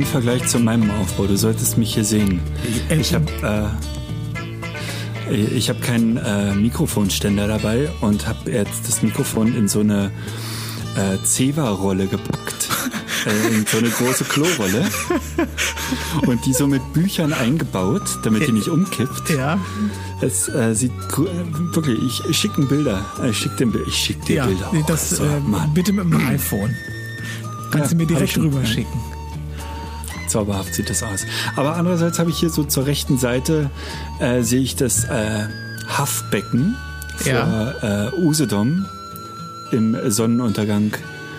Kein Vergleich zu meinem Aufbau. Du solltest mich hier sehen. Ich habe äh, ich habe keinen äh, Mikrofonständer dabei und habe jetzt das Mikrofon in so eine äh, Zewa-Rolle gepackt. äh, in so eine große Klorolle. Und die so mit Büchern eingebaut, damit die nicht umkippt. Ja. Es äh, sieht äh, wirklich, ich, schicke Bilder. Ich schicke dir, ich schick dir Ja, Bilder. das so, äh, bitte mit dem iPhone. Kannst Ja, du mir direkt rüber schicken. Zauberhaft sieht das aus. Aber andererseits habe ich hier so zur rechten Seite äh, sehe ich das äh, Haffbecken vor Ja. äh, Usedom im Sonnenuntergang.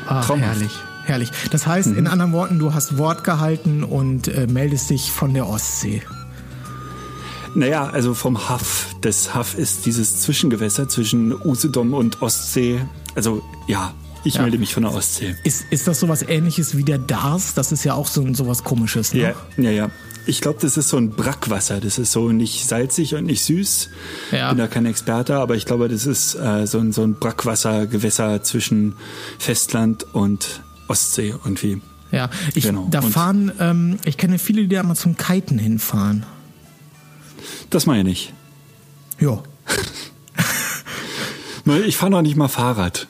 Ah, Traumhaft. herrlich. Herrlich. Das heißt, Mhm. in anderen Worten, du hast Wort gehalten und äh, meldest dich von der Ostsee. Naja, also vom Haff. Das Haff ist dieses Zwischengewässer zwischen Usedom und Ostsee. Also ja, ich Ja. melde mich von der Ostsee. Ist, ist das sowas ähnliches wie der Dars? Das ist ja auch so sowas komisches, ne? Ja, ja, ja. Ich glaube, das ist so ein Brackwasser. Das ist so nicht salzig und nicht süß. Ja. Bin da kein Experte, aber ich glaube, das ist äh, so ein, so ein Brackwassergewässer zwischen Festland und Ostsee irgendwie. Ja, ich, Genau. da Und- fahren, ähm, ich kenne viele, die da mal zum Kiten hinfahren. Das meine ich. Ja. Ich fahre noch nicht mal Fahrrad.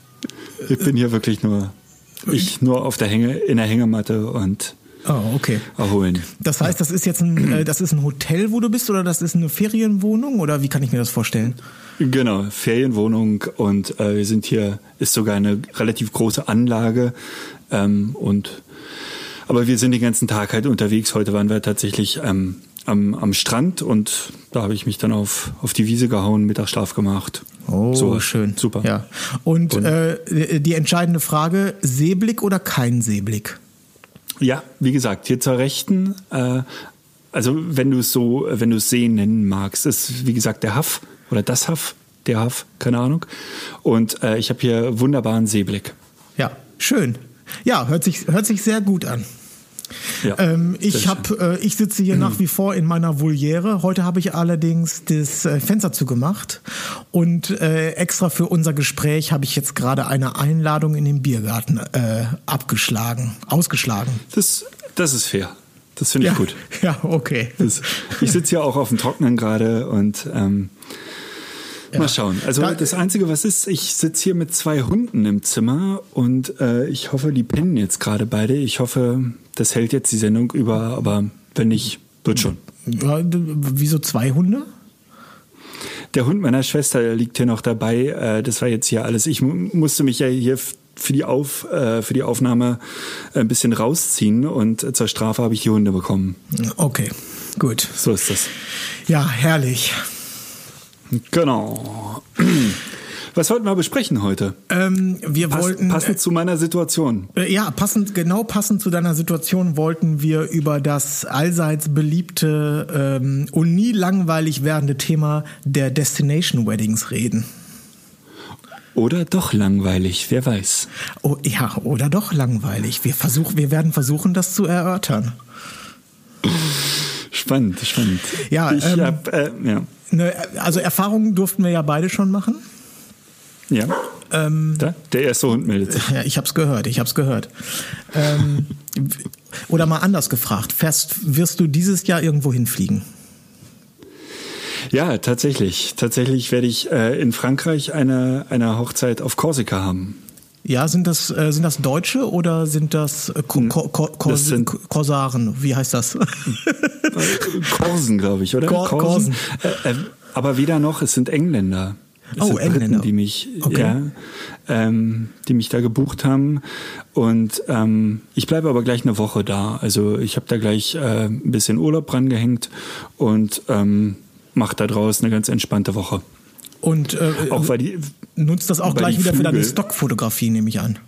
Ich bin hier wirklich nur, ich nur auf der Hänge, in der Hängematte und Oh, okay. erholen. Das heißt, das ist jetzt ein, äh, das ist ein Hotel, wo du bist, oder das ist eine Ferienwohnung, oder wie kann ich mir das vorstellen? Genau, Ferienwohnung und äh, wir sind hier, ist sogar eine relativ große Anlage ähm, und aber wir sind den ganzen Tag halt unterwegs. Heute waren wir tatsächlich ähm, am, am Strand und da habe ich mich dann auf, auf die Wiese gehauen, Mittagsschlaf gemacht. Oh, So, schön. Super. Ja. Und, Und- äh, die entscheidende Frage: Seeblick oder kein Seeblick? Ja, wie gesagt, hier zur Rechten, äh, also wenn du es so, wenn du es sehen nennen magst, ist wie gesagt der Haff oder das Haff, der Haff, keine Ahnung. Und äh, ich habe hier wunderbaren Seeblick. Ja, schön. Ja, hört sich, hört sich sehr gut an. Ja, Ähm, ich hab, äh, ich sitze hier nach wie vor in meiner Voliere. Heute habe ich allerdings das äh, Fenster zugemacht und äh, extra für unser Gespräch habe ich jetzt gerade eine Einladung in den Biergarten äh, abgeschlagen, ausgeschlagen. Das, das ist fair. Das finde ich ja, gut. Ja, okay. Das, ich sitze ja auch auf dem Trocknen gerade und ähm, mal schauen. Also Da- das Einzige, was ist, ich sitze hier mit zwei Hunden im Zimmer und äh, ich hoffe, die pennen jetzt gerade beide. Ich hoffe, das hält jetzt die Sendung über, aber wenn nicht, wird schon. Ja, wieso zwei Hunde? Der Hund meiner Schwester der liegt hier noch dabei. Äh, das war jetzt hier alles. Ich mu- musste mich ja hier für die, Auf, äh, für die Aufnahme ein bisschen rausziehen und äh, zur Strafe habe ich die Hunde bekommen. Okay, gut. So ist das. Ja, herrlich. Genau. Was wollten wir besprechen heute? Ähm, wir Pass, wollten passend zu meiner Situation. Äh, Ja, passend, genau passend zu deiner Situation wollten wir über das allseits beliebte ähm, und nie langweilig werdende Thema der Destination Weddings reden. Oder doch langweilig, wer weiß. Oh, ja, oder doch langweilig. Wir, versuch, wir werden versuchen, das zu erörtern. Spannend, spannend. Ja, ich ähm, hab, äh, ja. Ne, also Erfahrungen durften wir ja beide schon machen. ja. Ähm, Da, der erste Hund meldet sich. Ja, ich hab's gehört, ich hab's gehört. ähm, oder mal anders gefragt, fährst, wirst du dieses Jahr irgendwo hinfliegen? Ja, tatsächlich. Tatsächlich werde ich äh, in Frankreich eine, eine Hochzeit auf Korsika haben. Ja, sind das, äh, sind das Deutsche oder sind das, äh, Ko Ko Ko Kors Das sind- Korsaren? Wie heißt das? Korsen, glaube ich, oder? Kor- Korsen. Äh, äh, aber weder noch, es sind Engländer. Es Oh, sind Briten, Engländer. die mich, Okay. ja, ähm, die mich da gebucht haben. Und ähm, ich bleibe aber gleich eine Woche da. Also ich habe da gleich äh, ein bisschen Urlaub dran gehängt und ähm, mache da draus eine ganz entspannte Woche. Und äh, auch weil die, nutzt das auch gleich wieder Flügel, für deine Stockfotografie, nehme ich an.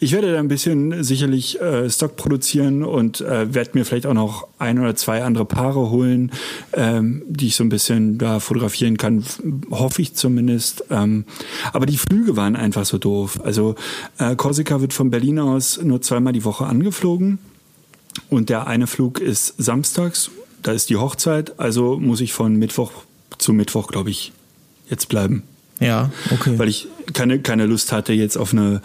Ich werde da ein bisschen sicherlich äh, Stock produzieren und äh, werde mir vielleicht auch noch ein oder zwei andere Paare holen, ähm, die ich so ein bisschen da fotografieren kann, hoffe ich zumindest. Ähm, aber die Flüge waren einfach so doof. Also äh, Korsika wird von Berlin aus nur zweimal die Woche angeflogen und der eine Flug ist samstags, da ist die Hochzeit, also muss ich von Mittwoch zu Mittwoch, glaube ich, jetzt bleiben. Ja, okay. Weil ich keine, keine Lust hatte jetzt auf eine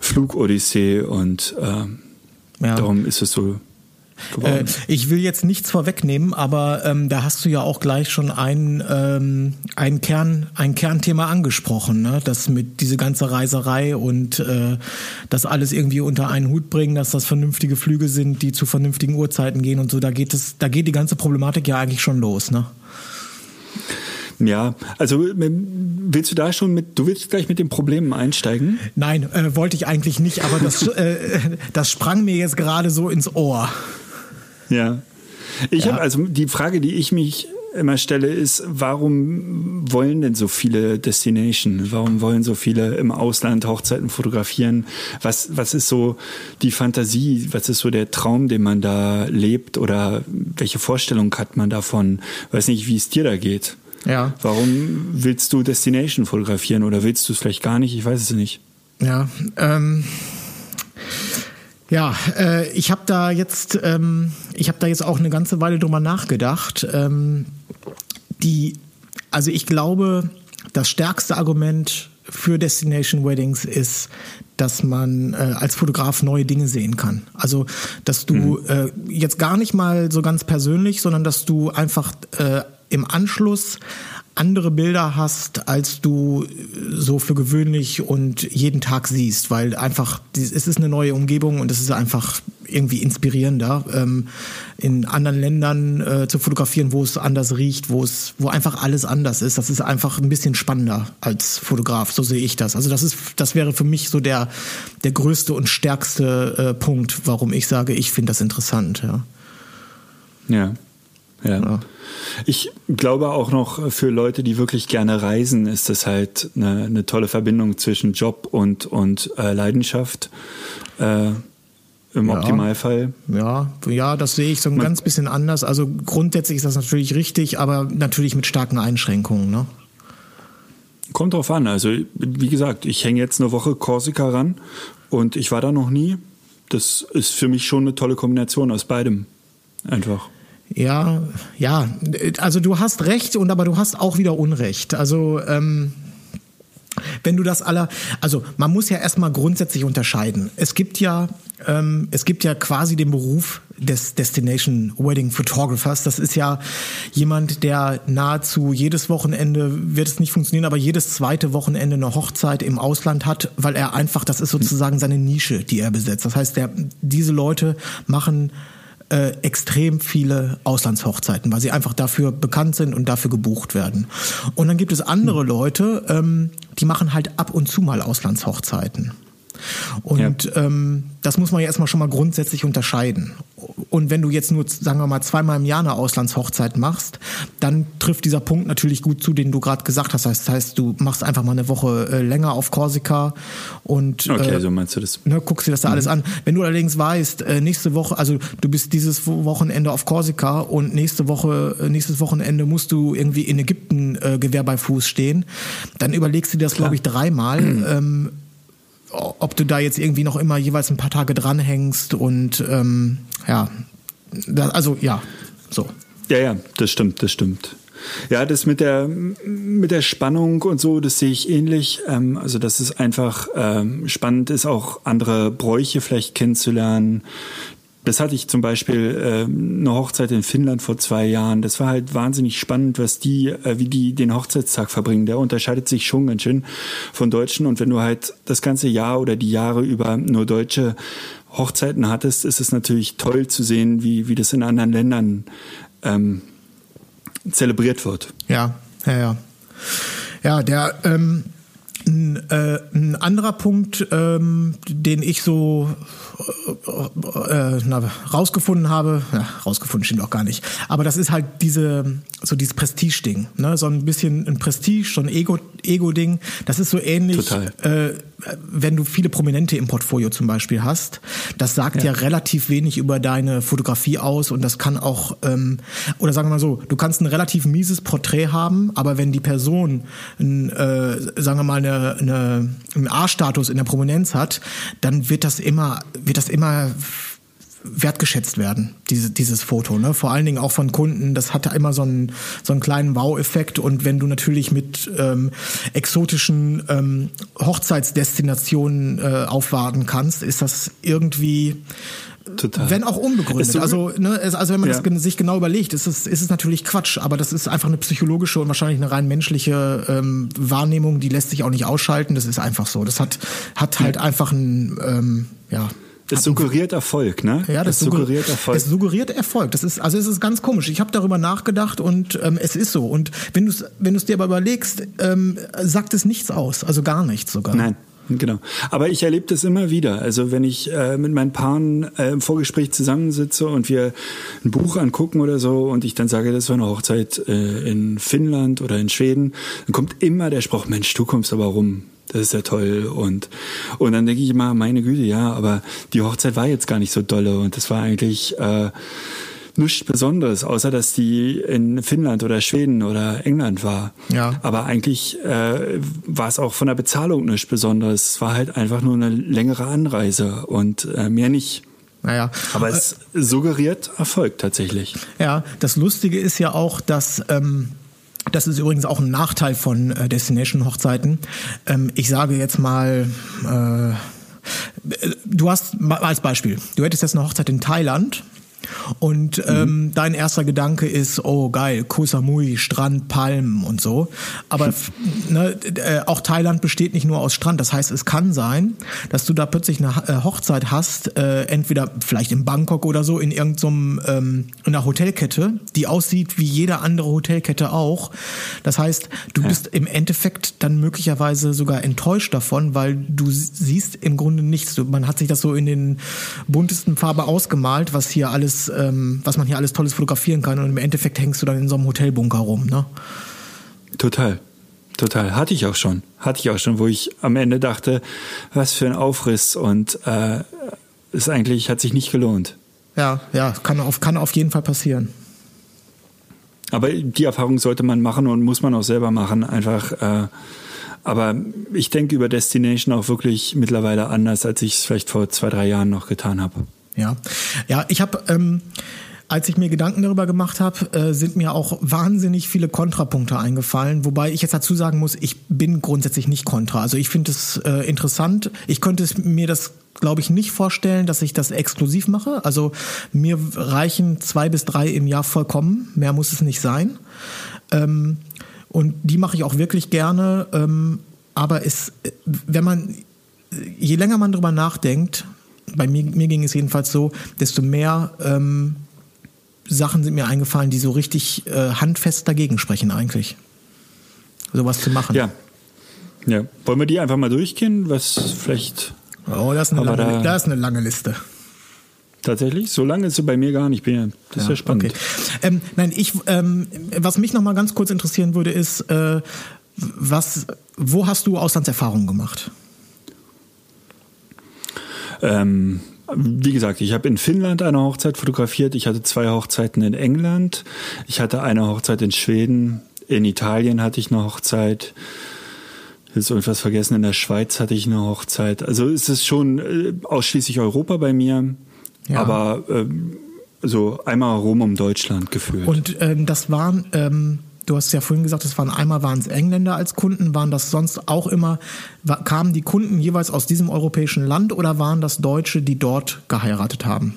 Flugodyssee und äh, ja. darum ist es so äh, ich will jetzt nichts vorwegnehmen, aber ähm, da hast du ja auch gleich schon ein, ähm, ein, Kern, ein Kernthema angesprochen, ne? das mit diese ganze Reiserei und äh, das alles irgendwie unter einen Hut bringen, dass das vernünftige Flüge sind, die zu vernünftigen Uhrzeiten gehen und so. Da geht es, da geht die ganze Problematik ja eigentlich schon los, ne? Ja, also willst du da schon mit, du willst gleich mit den Problemen einsteigen? Nein, äh, wollte ich eigentlich nicht, aber das, äh, das sprang mir jetzt gerade so ins Ohr. Ja. Ich ja. habe also die Frage, die ich mich immer stelle, ist, warum wollen denn so viele Destination? Warum wollen so viele im Ausland Hochzeiten fotografieren? Was, was ist so die Fantasie? Was ist so der Traum, den man da lebt? Oder welche Vorstellung hat man davon? Weiß nicht, wie es dir da geht. Ja. Warum willst du Destination fotografieren oder willst du es vielleicht gar nicht? Ich weiß es nicht. Ja, ähm, ja, äh, ich habe da jetzt, ähm, ich habe da jetzt auch eine ganze Weile drüber nachgedacht. Ähm, die, also ich glaube, das stärkste Argument für Destination Weddings ist, dass man äh, als Fotograf neue Dinge sehen kann. Also, dass du mhm. äh, jetzt gar nicht mal so ganz persönlich, sondern dass du einfach äh, im Anschluss andere Bilder hast, als du so für gewöhnlich und jeden Tag siehst, weil einfach es ist eine neue Umgebung und es ist einfach irgendwie inspirierender, ähm, in anderen Ländern äh, zu fotografieren, wo es anders riecht, wo es, wo einfach alles anders ist. Das ist einfach ein bisschen spannender als Fotograf, so sehe ich das. Also das ist, das wäre für mich so der der größte und stärkste äh, Punkt, warum ich sage, ich finde das interessant. Ja. Ja. Ja. ja. Ich glaube auch noch für Leute, die wirklich gerne reisen, ist das halt eine, eine tolle Verbindung zwischen Job und, und äh, Leidenschaft. Äh, im ja, Optimalfall. Ja, ja, das sehe ich so ein Man, ganz bisschen anders. Also grundsätzlich ist das natürlich richtig, aber natürlich mit starken Einschränkungen. Ne? Kommt drauf an. Also wie gesagt, ich hänge jetzt eine Woche Korsika ran und ich war da noch nie. Das ist für mich schon eine tolle Kombination aus beidem. Einfach. Ja, ja, also du hast recht und aber du hast auch wieder Unrecht. Also ähm, wenn du das aller, also man muss ja erstmal grundsätzlich unterscheiden. Es gibt ja, ähm, es gibt ja quasi den Beruf des Destination Wedding Photographers. Das ist ja jemand, der nahezu jedes Wochenende wird es nicht funktionieren, aber jedes zweite Wochenende eine Hochzeit im Ausland hat, weil er einfach, das ist sozusagen seine Nische, die er besetzt. Das heißt, der, diese Leute machen äh, extrem viele Auslandshochzeiten, weil sie einfach dafür bekannt sind und dafür gebucht werden. Und dann gibt es andere hm. Leute, ähm, die machen halt ab und zu mal Auslandshochzeiten. Und ja. ähm, das muss man ja erstmal schon mal grundsätzlich unterscheiden. Und wenn du jetzt nur, sagen wir mal, zweimal im Jahr eine Auslandshochzeit machst, dann trifft dieser Punkt natürlich gut zu, den du gerade gesagt hast. Das heißt, du machst einfach mal eine Woche äh, länger auf Korsika und okay, äh, so meinst du das. Ne, guckst dir das da mhm. alles an. Wenn du allerdings weißt, äh, nächste Woche, also du bist dieses Wochenende auf Korsika und nächste Woche, äh, nächstes Wochenende musst du irgendwie in Ägypten äh, Gewehr bei Fuß stehen, dann überlegst du dir das, glaube ich, dreimal. Ähm, ob du da jetzt irgendwie noch immer jeweils ein paar Tage dranhängst und ähm, ja, da, also ja, so. Ja, ja, das stimmt, das stimmt. Ja, das mit der mit der Spannung und so, das sehe ich ähnlich. Ähm, also dass es einfach ähm, spannend ist, auch andere Bräuche vielleicht kennenzulernen, das hatte ich zum Beispiel äh, eine Hochzeit in Finnland vor zwei Jahren. Das war halt wahnsinnig spannend, was die, äh, wie die den Hochzeitstag verbringen. Der unterscheidet sich schon ganz schön von Deutschen. Und wenn du halt das ganze Jahr oder die Jahre über nur deutsche Hochzeiten hattest, ist es natürlich toll zu sehen, wie, wie das in anderen Ländern ähm, zelebriert wird. Ja, ja, ja. Ja, der ähm Ein, äh, ein anderer Punkt, ähm, den ich so äh, äh, na, rausgefunden habe, ja, rausgefunden stimmt auch gar nicht, aber das ist halt diese, so dieses Prestige-Ding, ne? so ein bisschen ein Prestige, so ein Ego, Ego-Ding, das ist so ähnlich, äh, wenn du viele Prominente im Portfolio zum Beispiel hast, das sagt ja. ja. relativ wenig über deine Fotografie aus und das kann auch, ähm, oder sagen wir mal so, du kannst ein relativ mieses Porträt haben, aber wenn die Person, ein, äh, sagen wir mal, eine, eine, einen A-Status in der Prominenz hat, dann wird das immer, wird das immer wertgeschätzt werden, diese, dieses Foto. Ne? Vor allen Dingen auch von Kunden. Das hatte immer so einen, so einen kleinen Wow-Effekt. Und wenn du natürlich mit ähm, exotischen ähm, Hochzeitsdestinationen äh, aufwarten kannst, ist das irgendwie Total. Wenn auch unbegründet. So, also, ne, also wenn man ja. das sich genau überlegt, ist es, ist es natürlich Quatsch, aber das ist einfach eine psychologische und wahrscheinlich eine rein menschliche ähm, Wahrnehmung, die lässt sich auch nicht ausschalten. Das ist einfach so. Das hat, hat halt einfach ein, ähm, ja, das suggeriert Erfolg, ne? Ja, das, das suggeriert Erfolg. Es suggeriert Erfolg. Das ist also es ist ganz komisch. Ich habe darüber nachgedacht und ähm, es ist so. Und wenn du es wenn du es dir aber überlegst, ähm, sagt es nichts aus, also gar nichts sogar. Nein. Genau. Aber ich erlebe das immer wieder. Also wenn ich äh, mit meinen Paaren äh, im Vorgespräch zusammensitze und wir ein Buch angucken oder so und ich dann sage, das war eine Hochzeit äh, in Finnland oder in Schweden, dann kommt immer der Spruch, Mensch, du kommst aber rum das ist ja toll und und dann denke ich immer, meine Güte, ja, aber die Hochzeit war jetzt gar nicht so dolle und das war eigentlich äh, nichts Besonderes, außer dass die in Finnland oder Schweden oder England war. Ja. Aber eigentlich äh, war es auch von der Bezahlung nichts Besonderes. Es war halt einfach nur eine längere Anreise und äh, mehr nicht. Naja. Aber es suggeriert Erfolg tatsächlich. Ja, das Lustige ist ja auch, dass ähm, das ist übrigens auch ein Nachteil von äh, Destination-Hochzeiten. Ähm, ich sage jetzt mal, äh, du hast als Beispiel, du hättest jetzt eine Hochzeit in Thailand und ähm, mhm. dein erster Gedanke ist, oh geil, Koh Samui, Strand, Palmen und so. Aber ne, äh, auch Thailand besteht nicht nur aus Strand. Das heißt, es kann sein, dass du da plötzlich eine äh, Hochzeit hast, äh, entweder vielleicht in Bangkok oder so, in irgendeinem ähm, einer Hotelkette, die aussieht wie jede andere Hotelkette auch. Das heißt, du ja. bist im Endeffekt dann möglicherweise sogar enttäuscht davon, weil du siehst im Grunde nichts. Man hat sich das so in den buntesten Farbe ausgemalt, was hier alles alles, ähm, was man hier alles Tolles fotografieren kann. Und im Endeffekt hängst du dann in so einem Hotelbunker rum, ne? Total. Total. Hatte ich auch schon. Hatte ich auch schon, wo ich am Ende dachte, was für ein Aufriss und äh, ist eigentlich, hat sich nicht gelohnt. Ja, ja, kann auf, kann auf jeden Fall passieren. Aber die Erfahrung sollte man machen und muss man auch selber machen. Einfach, äh, aber ich denke über Destination auch wirklich mittlerweile anders, als ich es vielleicht vor zwei, drei Jahren noch getan habe. Ja, ja, ich habe. Ähm als ich mir Gedanken darüber gemacht habe, äh, sind mir auch wahnsinnig viele Kontrapunkte eingefallen, wobei ich jetzt dazu sagen muss, ich bin grundsätzlich nicht kontra. Also ich finde es äh, interessant. Ich könnte es mir das glaube ich nicht vorstellen, dass ich das exklusiv mache. Also mir reichen zwei bis drei im Jahr vollkommen. Mehr muss es nicht sein. Ähm, und die mache ich auch wirklich gerne. Ähm, aber es, wenn man, je länger man darüber nachdenkt, bei mir, mir ging es jedenfalls so, desto mehr ähm, Sachen sind mir eingefallen, die so richtig äh, handfest dagegen sprechen eigentlich. Sowas zu machen. Ja. Ja. Wollen wir die einfach mal durchgehen? Was vielleicht. Oh, das ist eine, lange, da, das ist eine lange Liste. Tatsächlich? So lange ist sie bei mir gar nicht. Das ist ja, ja spannend. Okay. Ähm, nein, ich, ähm, was mich noch mal ganz kurz interessieren würde, ist, äh, was, wo hast du Auslandserfahrungen gemacht? Ähm, wie gesagt, ich habe in Finnland eine Hochzeit fotografiert. Ich hatte zwei Hochzeiten in England. Ich hatte eine Hochzeit in Schweden. In Italien hatte ich eine Hochzeit. Jetzt irgendwas vergessen. In der Schweiz hatte ich eine Hochzeit. Also es ist schon äh, ausschließlich Europa bei mir. Ja. Aber ähm, so einmal rum um Deutschland gefühlt. Und ähm, das waren ähm, Du hast ja vorhin gesagt, es waren einmal waren es Engländer als Kunden, waren das sonst auch immer, kamen die Kunden jeweils aus diesem europäischen Land oder waren das Deutsche, die dort geheiratet haben?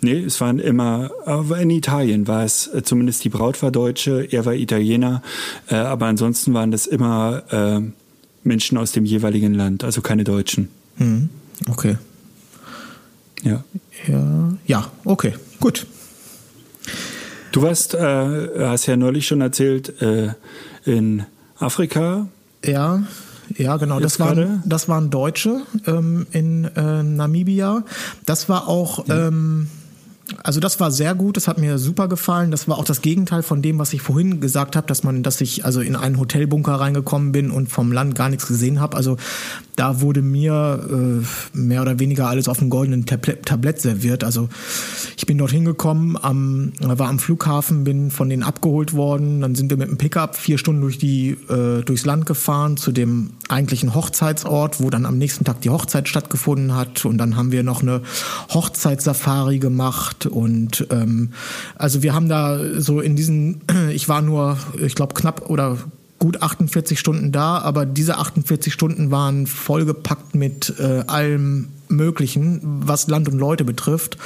Nee, es waren immer, aber in Italien war es, äh, zumindest die Braut war Deutsche, er war Italiener, äh, aber ansonsten waren das immer äh, Menschen aus dem jeweiligen Land, also keine Deutschen. Hm, okay. Ja. Ja, ja okay, gut. Du warst, äh, hast ja neulich schon erzählt, äh, in Afrika. Ja, Ja, genau. Das waren, das waren Deutsche ähm, in äh, Namibia. Das war auch. Ja. Ähm, also das war sehr gut, das hat mir super gefallen. Das war auch das Gegenteil von dem, was ich vorhin gesagt habe, dass man, dass ich also in einen Hotelbunker reingekommen bin und vom Land gar nichts gesehen habe. Also da wurde mir äh, mehr oder weniger alles auf dem goldenen Tablett, serviert. Also ich bin dorthin gekommen, am, war am Flughafen, bin von denen abgeholt worden. Dann sind wir mit dem Pickup vier Stunden durch die, äh, durchs Land gefahren zu dem eigentlichen Hochzeitsort, wo dann am nächsten Tag die Hochzeit stattgefunden hat. Und dann haben wir noch eine Hochzeitssafari gemacht. Und ähm, also wir haben da so in diesen, ich war nur, ich glaube, knapp oder gut 48 Stunden da, aber diese 48 Stunden waren vollgepackt mit äh, allem Möglichen, was Land und Leute betrifft.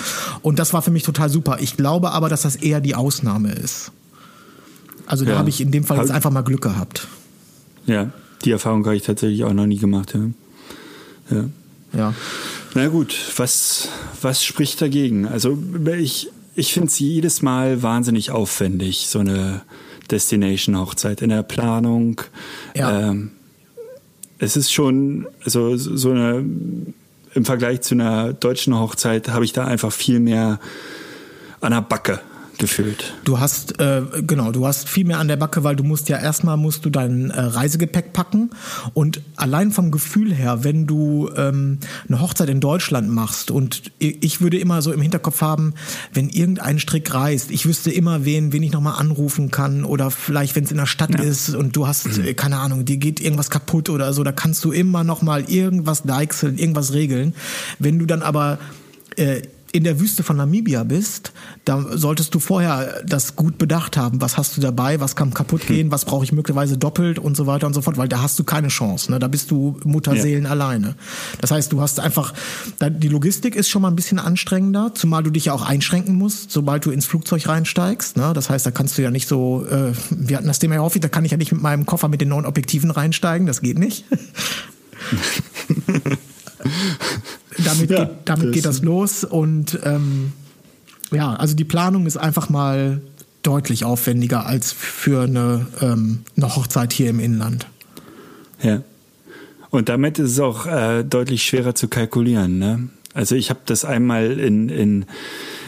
Und das war für mich total super. Ich glaube aber, dass das eher die Ausnahme ist. Also da ja. habe ich in dem Fall jetzt einfach mal Glück gehabt. Ja, die Erfahrung habe ich tatsächlich auch noch nie gemacht. Ja. ja. ja. Na gut, was, was spricht dagegen? Also ich, ich finde es jedes Mal wahnsinnig aufwendig, so eine Destination-Hochzeit in der Planung. Ja. Ähm, es ist schon, also so eine, im Vergleich zu einer deutschen Hochzeit habe ich da einfach viel mehr an der Backe gefühlt. Du hast äh, genau, du hast viel mehr an der Backe, weil du musst ja erstmal musst du dein äh, Reisegepäck packen und allein vom Gefühl her, wenn du ähm, eine Hochzeit in Deutschland machst und ich würde immer so im Hinterkopf haben, wenn irgendein Strick reißt, ich wüsste immer wen, wen ich nochmal anrufen kann oder vielleicht wenn es in der Stadt ja. ist und du hast mhm. keine Ahnung, dir geht irgendwas kaputt oder so, da kannst du immer nochmal irgendwas deichseln, irgendwas regeln. Wenn du dann aber äh, in der Wüste von Namibia bist, da solltest du vorher das gut bedacht haben. Was hast du dabei? Was kann kaputt gehen? Was brauche ich möglicherweise doppelt und so weiter und so fort? Weil da hast du keine Chance. Ne? Da bist du Mutterseelen ja. alleine. Das heißt, du hast einfach, die Logistik ist schon mal ein bisschen anstrengender, zumal du dich ja auch einschränken musst, sobald du ins Flugzeug reinsteigst. Ne? Das heißt, da kannst du ja nicht so, äh, wir hatten das Thema ja häufig, da kann ich ja nicht mit meinem Koffer mit den neuen Objektiven reinsteigen. Das geht nicht. damit, ja, geht, damit das geht das los und ähm, ja, also die Planung ist einfach mal deutlich aufwendiger als für eine, ähm, eine Hochzeit hier im Inland. Ja. Und damit ist es auch äh, deutlich schwerer zu kalkulieren. Ne? Also ich habe das einmal in, in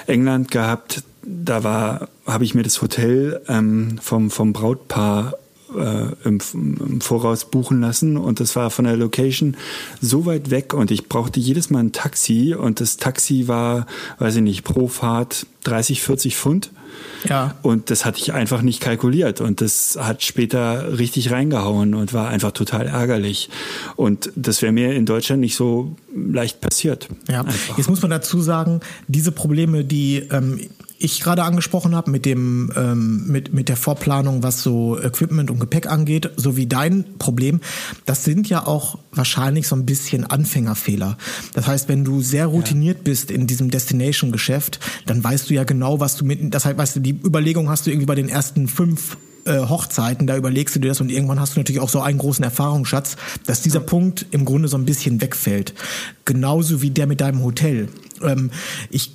England gehabt, da war, habe ich mir das Hotel ähm, vom, vom Brautpaar äh, im, im, Voraus buchen lassen und das war von der Location so weit weg und ich brauchte jedes Mal ein Taxi und das Taxi war, weiß ich nicht, pro Fahrt 30, 40 Pfund. Ja. Und das hatte ich einfach nicht kalkuliert und das hat später richtig reingehauen und war einfach total ärgerlich. Und das wäre mir in Deutschland nicht so leicht passiert. Ja, einfach. jetzt muss man dazu sagen, diese Probleme, die ähm, ich gerade angesprochen habe mit dem ähm, mit mit der Vorplanung, was so Equipment und Gepäck angeht, sowie dein Problem, das sind ja auch wahrscheinlich so ein bisschen Anfängerfehler. Das heißt, wenn du sehr routiniert ja. bist in diesem Destination Geschäft, dann weißt du ja genau, was du mit das heißt, weißt du, die Überlegung hast du irgendwie bei den ersten fünf äh, Hochzeiten, da überlegst du dir das und irgendwann hast du natürlich auch so einen großen Erfahrungsschatz, dass dieser. Punkt im Grunde so ein bisschen wegfällt. Genauso wie der mit deinem Hotel. Ähm, ich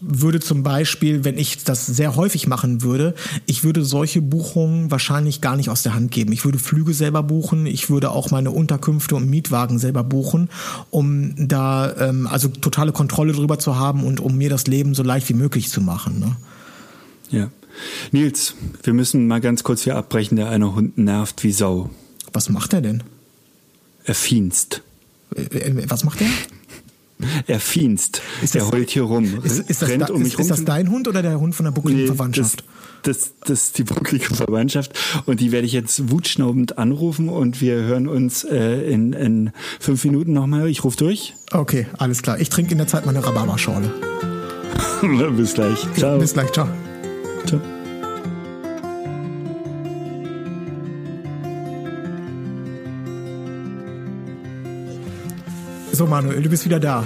würde zum Beispiel, wenn ich das sehr häufig machen würde, ich würde solche Buchungen wahrscheinlich gar nicht aus der Hand geben. Ich würde Flüge selber buchen, ich würde auch meine Unterkünfte und Mietwagen selber buchen, um da ähm, also totale Kontrolle drüber zu haben und um mir das Leben so leicht wie möglich zu machen. Ne? Ja. Nils, wir müssen mal ganz kurz hier abbrechen. Der eine Hund nervt wie Sau. Was macht er denn? Er fienst. Äh, äh, was macht er? Er fienst. Ist er heult hier rum. Ist, ist, das, da, um ist, ist das dein Hund oder der Hund von der buckligen nee, Verwandtschaft? Das, das, das ist die bucklige Verwandtschaft. Und die werde ich jetzt wutschnaubend anrufen und wir hören uns äh, in, in fünf Minuten nochmal. Ich rufe durch. Okay, alles klar. Ich trinke in der Zeit meine Rhabarberschorle. bis gleich. Ciao. Bis gleich. Ciao. Ciao. So, Manuel, du bist wieder da.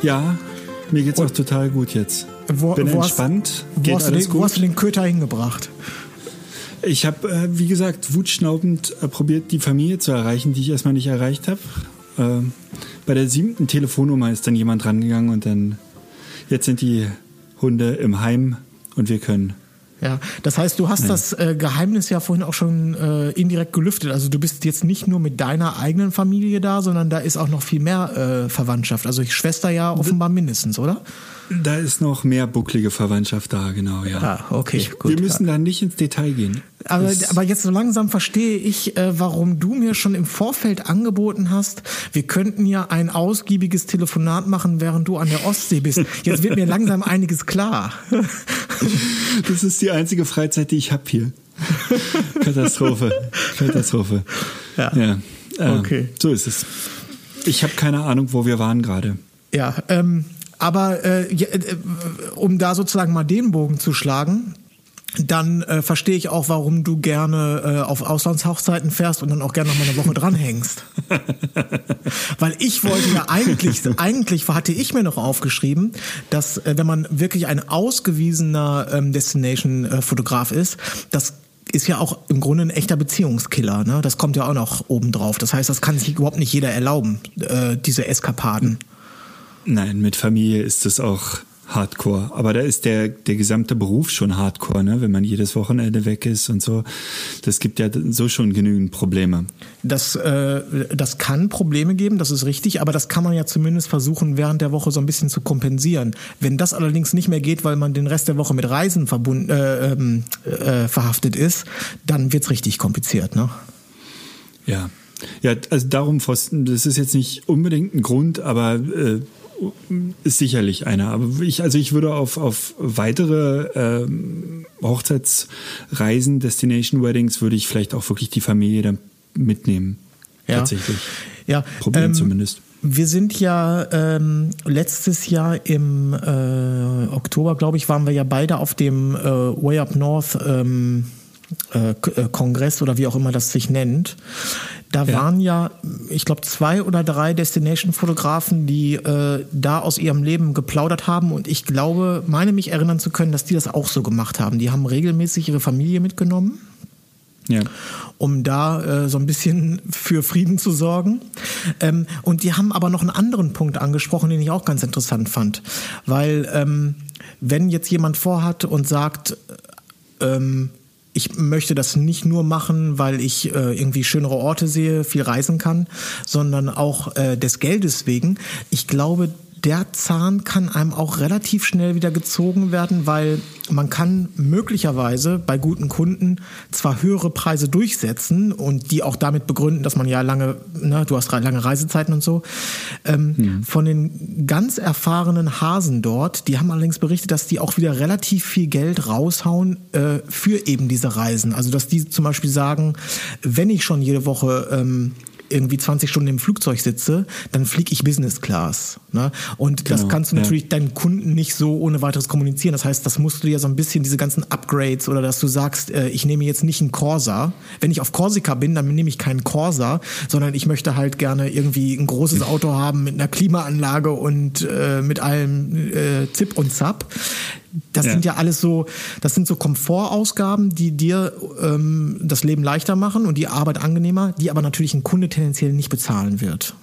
Ja, mir geht's Und auch total gut jetzt. Wo, Bin wo entspannt. Hast, wo, hast den, wo, hast du den, Köter hingebracht? Ich habe, äh, wie gesagt, wutschnaubend äh, probiert, die Familie zu erreichen, die ich erstmal nicht erreicht habe. Äh, bei der siebten Telefonnummer ist dann jemand rangegangen und dann, jetzt sind die Hunde im Heim und wir können Ja, das heißt, du hast ja. das äh, Geheimnis ja vorhin auch schon äh, indirekt gelüftet. Also du bist jetzt nicht nur mit deiner eigenen Familie da, sondern da ist auch noch viel mehr äh, Verwandtschaft. Also ich Schwester ja offenbar mindestens, oder? Da ist noch mehr bucklige Verwandtschaft da, genau, ja. Ah, okay, ich, gut. Wir müssen da nicht ins Detail gehen. Aber, aber jetzt so langsam verstehe ich, äh, warum du mir schon im Vorfeld angeboten hast, wir könnten ja ein ausgiebiges Telefonat machen, während du an der Ostsee bist. Jetzt wird mir langsam einiges klar. Das ist die einzige Freizeit, die ich habe hier. Katastrophe. Katastrophe. Ja. ja. Äh, okay. So ist es. Ich habe keine Ahnung, wo wir waren gerade. Ja, ähm, aber äh, äh, um da sozusagen mal den Bogen zu schlagen, dann äh, verstehe ich auch, warum du gerne äh, auf Auslandshochzeiten fährst und dann auch gerne noch mal eine Woche dranhängst. Weil ich wollte ja eigentlich, eigentlich hatte ich mir noch aufgeschrieben, dass äh, wenn man wirklich ein ausgewiesener ähm, Destination-Fotograf ist, das ist ja auch im Grunde ein echter Beziehungskiller. Ne? Das kommt ja auch noch oben drauf. Das heißt, das kann sich überhaupt nicht jeder erlauben, äh, diese Eskapaden. Nein, mit Familie ist es auch Hardcore. Aber da ist der, der gesamte Beruf schon Hardcore, ne? wenn man jedes Wochenende weg ist und so. Das gibt ja so schon genügend Probleme. Das, äh, das kann Probleme geben, das ist richtig, aber das kann man ja zumindest versuchen, während der Woche so ein bisschen zu kompensieren. Wenn das allerdings nicht mehr geht, weil man den Rest der Woche mit Reisen verbunden, äh, ähm, äh, verhaftet ist, dann wird's richtig kompliziert. Ne? Ja. Ja, also darum, das ist jetzt nicht unbedingt ein Grund, aber äh, ist sicherlich einer. Aber ich, also ich würde auf, auf weitere ähm, Hochzeitsreisen, Destination Weddings, würde ich vielleicht auch wirklich die Familie dann mitnehmen. Ja. Tatsächlich. Ja. Probieren ähm, zumindest. Wir sind ja ähm, letztes Jahr im äh, Oktober, glaube ich, waren wir ja beide auf dem äh, Way Up North ähm, äh, äh Kongress oder wie auch immer das sich nennt. Da ja. waren ja, ich glaube, zwei oder drei Destination-Fotografen, die äh, da aus ihrem Leben geplaudert haben. Und ich glaube, meine mich erinnern zu können, dass die das auch so gemacht haben. Die haben regelmäßig ihre Familie mitgenommen. Ja. um da äh, so ein bisschen für Frieden zu sorgen. Ähm, und die haben aber noch einen anderen Punkt angesprochen, den ich auch ganz interessant fand. Weil ähm, wenn jetzt jemand vorhat und sagt, ähm, ich möchte das nicht nur machen, weil ich äh, irgendwie schönere Orte sehe, viel reisen kann, sondern auch äh, des Geldes wegen. Ich glaube, der Zahn kann einem auch relativ schnell wieder gezogen werden, weil man kann möglicherweise bei guten Kunden zwar höhere Preise durchsetzen und die auch damit begründen, dass man ja lange, ne, du hast lange Reisezeiten und so. Ähm, mhm. Von den ganz erfahrenen Hasen dort, die haben allerdings berichtet, dass die auch wieder relativ viel Geld raushauen äh, für eben diese Reisen. Also dass die zum Beispiel sagen, wenn ich schon jede Woche ähm, irgendwie 20 Stunden im Flugzeug sitze, dann fliege ich Business Class. Ne? Und genau, das kannst du natürlich ja. deinen Kunden nicht so ohne weiteres kommunizieren. Das heißt, das musst du ja so ein bisschen diese ganzen Upgrades oder dass du sagst, äh, ich nehme jetzt nicht einen Corsa. Wenn ich auf Korsika bin, dann nehme ich keinen Corsa, sondern ich möchte halt gerne irgendwie ein großes Auto haben mit einer Klimaanlage und äh, mit allem äh, Zip und Zap. Das ja. sind ja alles so, das sind so Komfortausgaben, die dir ähm, das Leben leichter machen und die Arbeit angenehmer, die aber natürlich ein Kunde tendenziell nicht bezahlen wird.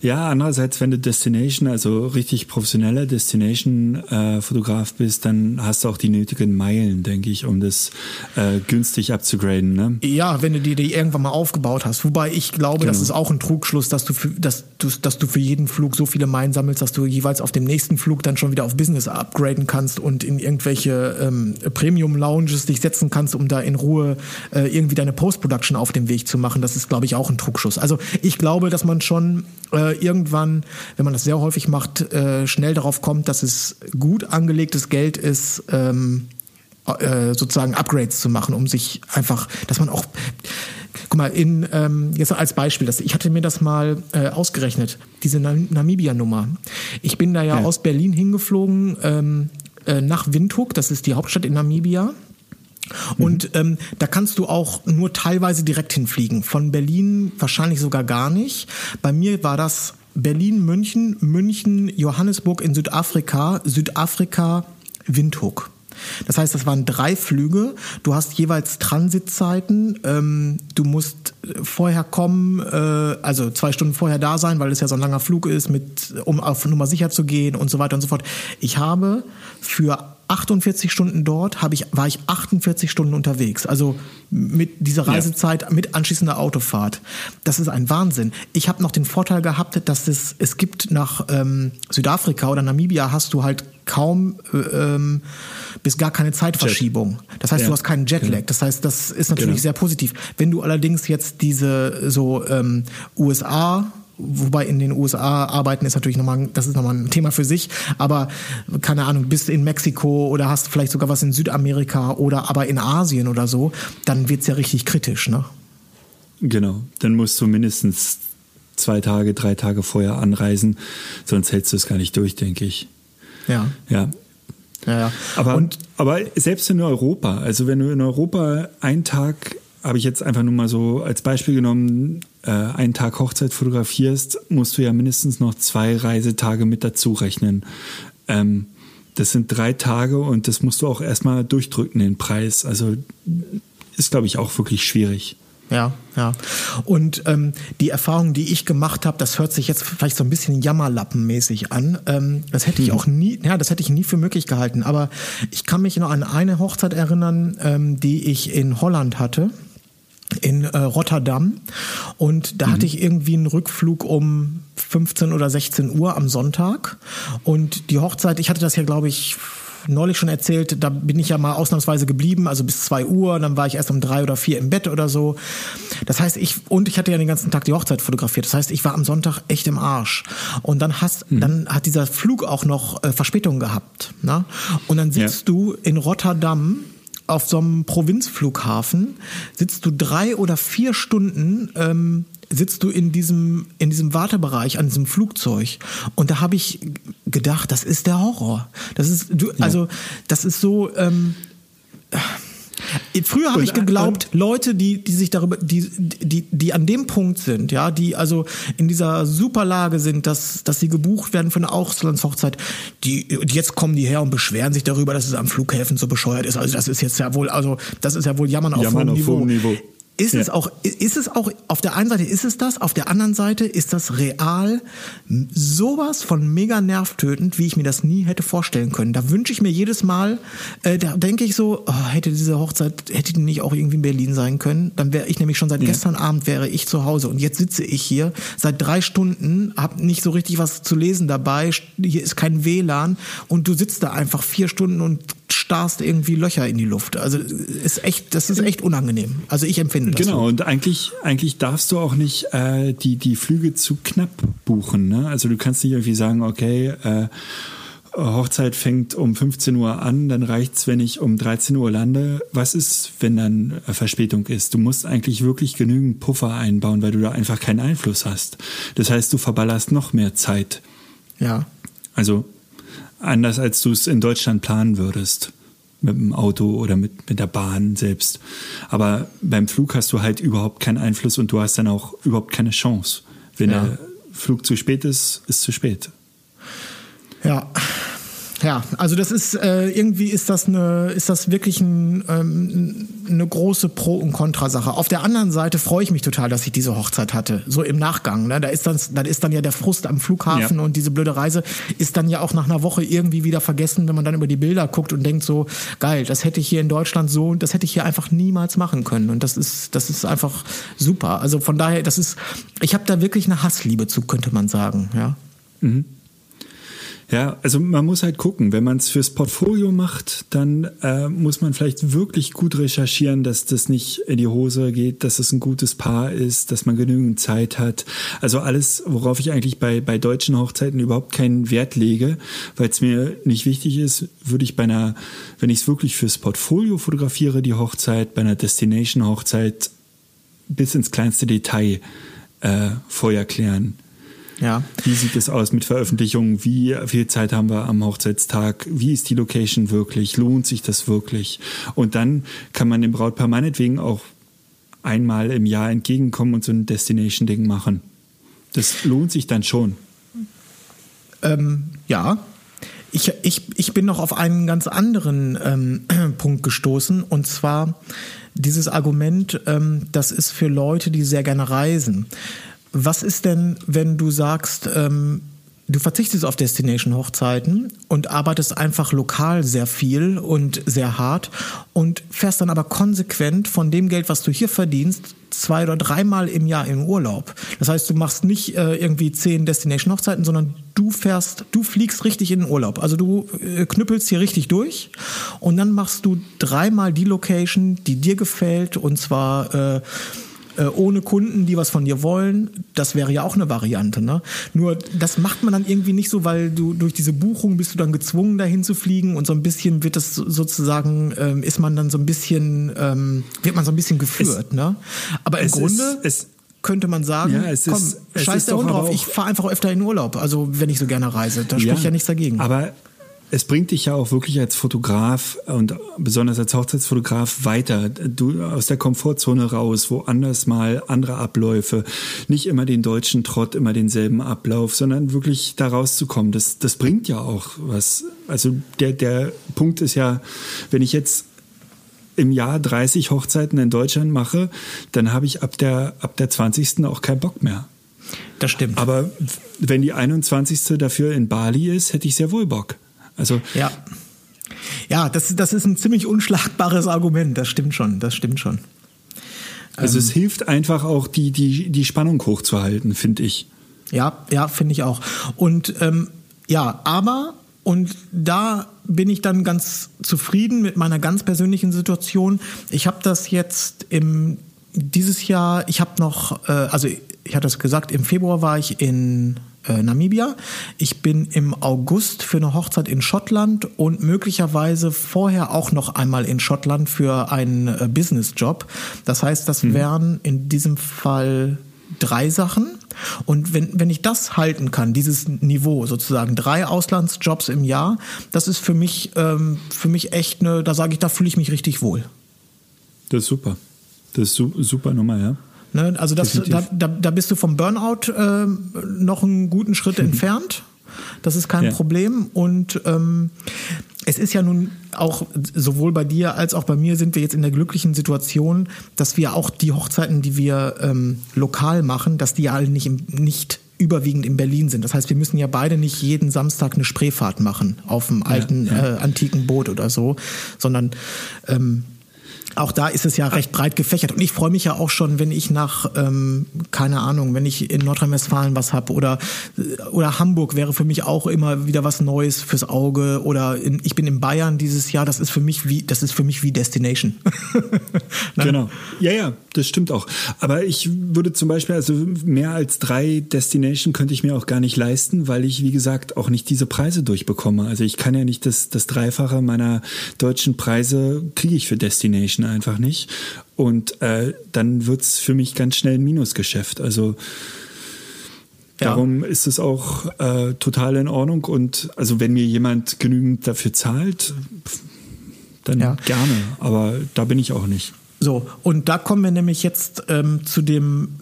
Ja, andererseits, wenn du Destination, also richtig professioneller Destination-Fotograf äh, bist, dann hast du auch die nötigen Meilen, denke ich, um das äh, günstig abzugraden. Ne? Ja, wenn du die, die irgendwann mal aufgebaut hast. Wobei ich glaube, genau. das ist auch ein Trugschluss, dass du, für, dass, du, dass du für jeden Flug so viele Meilen sammelst, dass du jeweils auf dem nächsten Flug dann schon wieder auf Business upgraden kannst und in irgendwelche ähm, Premium-Lounges dich setzen kannst, um da in Ruhe äh, irgendwie deine Post-Production auf dem Weg zu machen. Das ist, glaube ich, auch ein Trugschluss. Also ich glaube, dass man schon äh, irgendwann, wenn man das sehr häufig macht, äh, schnell darauf kommt, dass es gut angelegtes Geld ist, ähm, äh, sozusagen Upgrades zu machen, um sich einfach, dass man auch Guck mal, in, ähm, jetzt als Beispiel, das, ich hatte mir das mal äh, ausgerechnet, diese Namibia-Nummer. Ich bin da ja, ja, aus Berlin hingeflogen ähm, äh, nach Windhoek, das ist die Hauptstadt in Namibia. Und ähm, da kannst du auch nur teilweise direkt hinfliegen. Von Berlin wahrscheinlich sogar gar nicht. Bei mir war das Berlin, München, München, Johannesburg in Südafrika, Südafrika, Windhoek. Das heißt, das waren drei Flüge. Du hast jeweils Transitzeiten. Ähm, du musst vorher kommen, äh, also zwei Stunden vorher da sein, weil es ja so ein langer Flug ist, mit, um auf Nummer sicher zu gehen und so weiter und so fort. Ich habe für 48 Stunden dort, habe ich, war ich 48 Stunden unterwegs. Also mit dieser Reisezeit, ja. mit anschließender Autofahrt. Das ist ein Wahnsinn. Ich habe noch den Vorteil gehabt, dass es, es gibt nach ähm, Südafrika oder Namibia hast du halt kaum äh, ähm, bis gar keine Zeitverschiebung. Das heißt, ja. du hast keinen Jetlag. Genau. Das heißt, das ist natürlich genau. sehr positiv. Wenn du allerdings jetzt diese so ähm, USA wobei in den USA arbeiten ist natürlich nochmal, das ist nochmal ein Thema für sich, aber keine Ahnung, bist in Mexiko oder hast vielleicht sogar was in Südamerika oder aber in Asien oder so, dann wird's ja richtig kritisch, ne? Genau, dann musst du mindestens zwei Tage, drei Tage vorher anreisen, sonst hältst du es gar nicht durch, denke ich. Ja. Ja. Ja, ja. Aber, Und, aber selbst in Europa, also wenn du in Europa einen Tag habe ich jetzt einfach nur mal so als Beispiel genommen, äh, einen Tag Hochzeit fotografierst, musst du ja mindestens noch zwei Reisetage mit dazu rechnen. Ähm, das sind drei Tage und das musst du auch erstmal durchdrücken, den Preis. Also ist, glaube ich, auch wirklich schwierig. Ja, ja. Und ähm, die Erfahrung, die ich gemacht habe, das hört sich jetzt vielleicht so ein bisschen Jammerlappenmäßig an. Ähm, das hätte ich hm. auch nie, ja, das hätte ich nie für möglich gehalten. Aber ich kann mich noch an eine Hochzeit erinnern, ähm, die ich in Holland hatte in äh, Rotterdam und da mhm. hatte ich irgendwie einen Rückflug um 15 oder 16 Uhr am Sonntag und die Hochzeit, ich hatte das ja glaube ich neulich schon erzählt, da bin ich ja mal ausnahmsweise geblieben, also bis zwei Uhr, dann war ich erst um drei oder vier im Bett oder so. Das heißt, ich, und ich hatte ja den ganzen Tag die Hochzeit fotografiert. Das heißt, ich war am Sonntag echt im Arsch. Und dann hast, hm. dann hat dieser Flug auch noch äh, Verspätung gehabt. Ne? Und dann sitzt ja. du in Rotterdam auf so einem Provinzflughafen sitzt du drei oder vier Stunden ähm, sitzt du in diesem in diesem Wartebereich an diesem Flugzeug und da habe ich gedacht, das ist der Horror. Das ist du, also das ist so ähm, Früher habe ich geglaubt, Leute, die, die sich darüber, die, die, die an dem Punkt sind, ja, die also in dieser super Lage sind, dass, dass sie gebucht werden für eine Auslandshochzeit, die, jetzt kommen die her und beschweren sich darüber, dass es am Flughäfen so bescheuert ist. Also das ist jetzt ja wohl, also das ist ja wohl Jammern auf Jammern hohem Niveau. Auf Niveau. Ist ja. es auch, ist es auch, auf der einen Seite ist es das, auf der anderen Seite ist das real sowas von mega nervtötend, wie ich mir das nie hätte vorstellen können. Da wünsche ich mir jedes Mal, äh, da denke ich so, oh, hätte diese Hochzeit, hätte die nicht auch irgendwie in Berlin sein können, dann wäre ich nämlich schon seit ja. gestern Abend wäre ich zu Hause und jetzt sitze ich hier seit drei Stunden, habe nicht so richtig was zu lesen dabei, hier ist kein WLAN und du sitzt da einfach vier Stunden und starrst irgendwie Löcher in die Luft. Also ist echt, das ist echt unangenehm. Also ich empfinde das. Genau, so. und eigentlich, eigentlich darfst du auch nicht äh, die, die Flüge zu knapp buchen. Ne? Also du kannst nicht irgendwie sagen, okay, äh, Hochzeit fängt um 15 Uhr an, dann reicht's, wenn ich um 13 Uhr lande. Was ist, wenn dann Verspätung ist? Du musst eigentlich wirklich genügend Puffer einbauen, weil du da einfach keinen Einfluss hast. Das heißt, du verballerst noch mehr Zeit. Ja. Also anders als du es in Deutschland planen würdest. Mit dem Auto oder mit, mit der Bahn selbst. Aber beim Flug hast du halt überhaupt keinen Einfluss und du hast dann auch überhaupt keine Chance. Wenn ja. der Flug zu spät ist, ist zu spät. Ja, ja, also das ist äh, irgendwie ist das eine ist das wirklich ein, ähm, eine große Pro und Contra-Sache. Auf der anderen Seite freue ich mich total, dass ich diese Hochzeit hatte. So im Nachgang. Ne? Da ist dann da ist dann ja der Frust am Flughafen ja. und diese blöde Reise ist dann ja auch nach einer Woche irgendwie wieder vergessen, wenn man dann über die Bilder guckt und denkt so geil, das hätte ich hier in Deutschland so, das hätte ich hier einfach niemals machen können. Und das ist das ist einfach super. Also von daher, das ist ich habe da wirklich eine Hassliebe zu, könnte man sagen. Ja. Mhm. Ja, also man muss halt gucken, wenn man es fürs Portfolio macht, dann äh, muss man vielleicht wirklich gut recherchieren, dass das nicht in die Hose geht, dass es ein gutes Paar ist, dass man genügend Zeit hat. Also alles, worauf ich eigentlich bei, bei deutschen Hochzeiten überhaupt keinen Wert lege, weil es mir nicht wichtig ist, würde ich bei einer, wenn ich es wirklich fürs Portfolio fotografiere, die Hochzeit, bei einer Destination-Hochzeit bis ins kleinste Detail äh, vorher klären ja. Wie sieht es aus mit Veröffentlichungen? Wie viel Zeit haben wir am Hochzeitstag? Wie ist die Location wirklich? Lohnt sich das wirklich? Und dann kann man dem Brautpaar meinetwegen auch einmal im Jahr entgegenkommen und so ein Destination-Ding machen. Das lohnt sich dann schon. Ähm, ja. Ich, ich, ich bin noch auf einen ganz anderen ähm, Punkt gestoßen und zwar dieses Argument, ähm, das ist für Leute, die sehr gerne reisen. Was ist denn, wenn du sagst, ähm, du verzichtest auf Destination-Hochzeiten und arbeitest einfach lokal sehr viel und sehr hart und fährst dann aber konsequent von dem Geld, was du hier verdienst, zwei oder dreimal im Jahr im Urlaub. Das heißt, du machst nicht äh, irgendwie zehn Destination-Hochzeiten, sondern du fährst, du fliegst richtig in den Urlaub. Also du äh, knüppelst hier richtig durch und dann machst du dreimal die Location, die dir gefällt und zwar äh, äh, ohne Kunden, die was von dir wollen, das wäre ja auch eine Variante. Ne? Nur das macht man dann irgendwie nicht so, weil du durch diese Buchung bist du dann gezwungen, dahin zu fliegen und so ein bisschen wird das sozusagen, ähm, ist man dann so ein bisschen, ähm, wird man so ein bisschen geführt. Es, ne? Aber im Grunde. Ist, könnte man sagen, ja, komm, ist, scheiß der Hund drauf, ich fahre einfach öfter in Urlaub, also wenn ich so gerne reise, da spricht ja, ja nichts dagegen. Aber es bringt dich ja auch wirklich als Fotograf und besonders als Hochzeitsfotograf weiter. Du aus der Komfortzone raus, woanders mal andere Abläufe, nicht immer den deutschen Trott, immer denselben Ablauf, sondern wirklich da rauszukommen. Das, das bringt ja auch was. Also der, der Punkt ist ja, wenn ich jetzt im Jahr 30 Hochzeiten in Deutschland mache, dann habe ich ab der, ab der 20. auch keinen Bock mehr. Das stimmt. Aber wenn die 21. dafür in Bali ist, hätte ich sehr wohl Bock. Also ja. Ja, das, das ist ein ziemlich unschlagbares Argument, das stimmt schon, das stimmt schon. Also ähm, es hilft einfach auch, die, die, die Spannung hochzuhalten, finde ich. Ja, ja, finde ich auch. Und ähm, ja, aber, und da bin ich dann ganz zufrieden mit meiner ganz persönlichen Situation. Ich habe das jetzt im dieses Jahr, ich habe noch, äh, also ich hatte es gesagt, im Februar war ich in äh, Namibia. Ich bin im August für eine Hochzeit in Schottland und möglicherweise vorher auch noch einmal in Schottland für einen äh, Businessjob. Das heißt, das mhm. wären in diesem Fall drei Sachen. Und wenn, wenn ich das halten kann, dieses Niveau sozusagen, drei Auslandsjobs im Jahr, das ist für mich, ähm, für mich echt eine, da sage ich, da fühle ich mich richtig wohl. Das ist super. Das ist super Nummer, ja. Ne? Also das, da, da, da, bist du vom Burnout äh, noch einen guten Schritt mhm. entfernt. Das ist kein ja. Problem. Und ähm, es ist ja nun auch sowohl bei dir als auch bei mir sind wir jetzt in der glücklichen Situation, dass wir auch die Hochzeiten, die wir ähm, lokal machen, dass die alle nicht, im, nicht überwiegend in Berlin sind. Das heißt, wir müssen ja beide nicht jeden Samstag eine Spreefahrt machen auf einem alten, ja, ja. Äh, antiken Boot oder so, sondern ähm, auch da ist es ja recht breit gefächert. Und ich freue mich ja auch schon, wenn ich nach, ähm, keine Ahnung, wenn ich in Nordrhein-Westfalen was habe oder, oder Hamburg wäre für mich auch immer wieder was Neues fürs Auge. Oder in, ich bin in Bayern dieses Jahr, das ist für mich wie, das ist für mich wie Destination. Ne? genau. Ja, ja, das stimmt auch. Aber ich würde zum Beispiel, also mehr als drei Destination könnte ich mir auch gar nicht leisten, weil ich, wie gesagt, auch nicht diese Preise durchbekomme. Also ich kann ja nicht das, das Dreifache meiner deutschen Preise kriege ich für Destination Menschen einfach nicht. Und äh, dann wird es für mich ganz schnell ein Minusgeschäft. Also Darum ist es auch äh, total in Ordnung. Und also wenn mir jemand genügend dafür zahlt, dann ja. gerne. Aber da bin ich auch nicht. So, und da kommen wir nämlich jetzt ähm, zu, dem,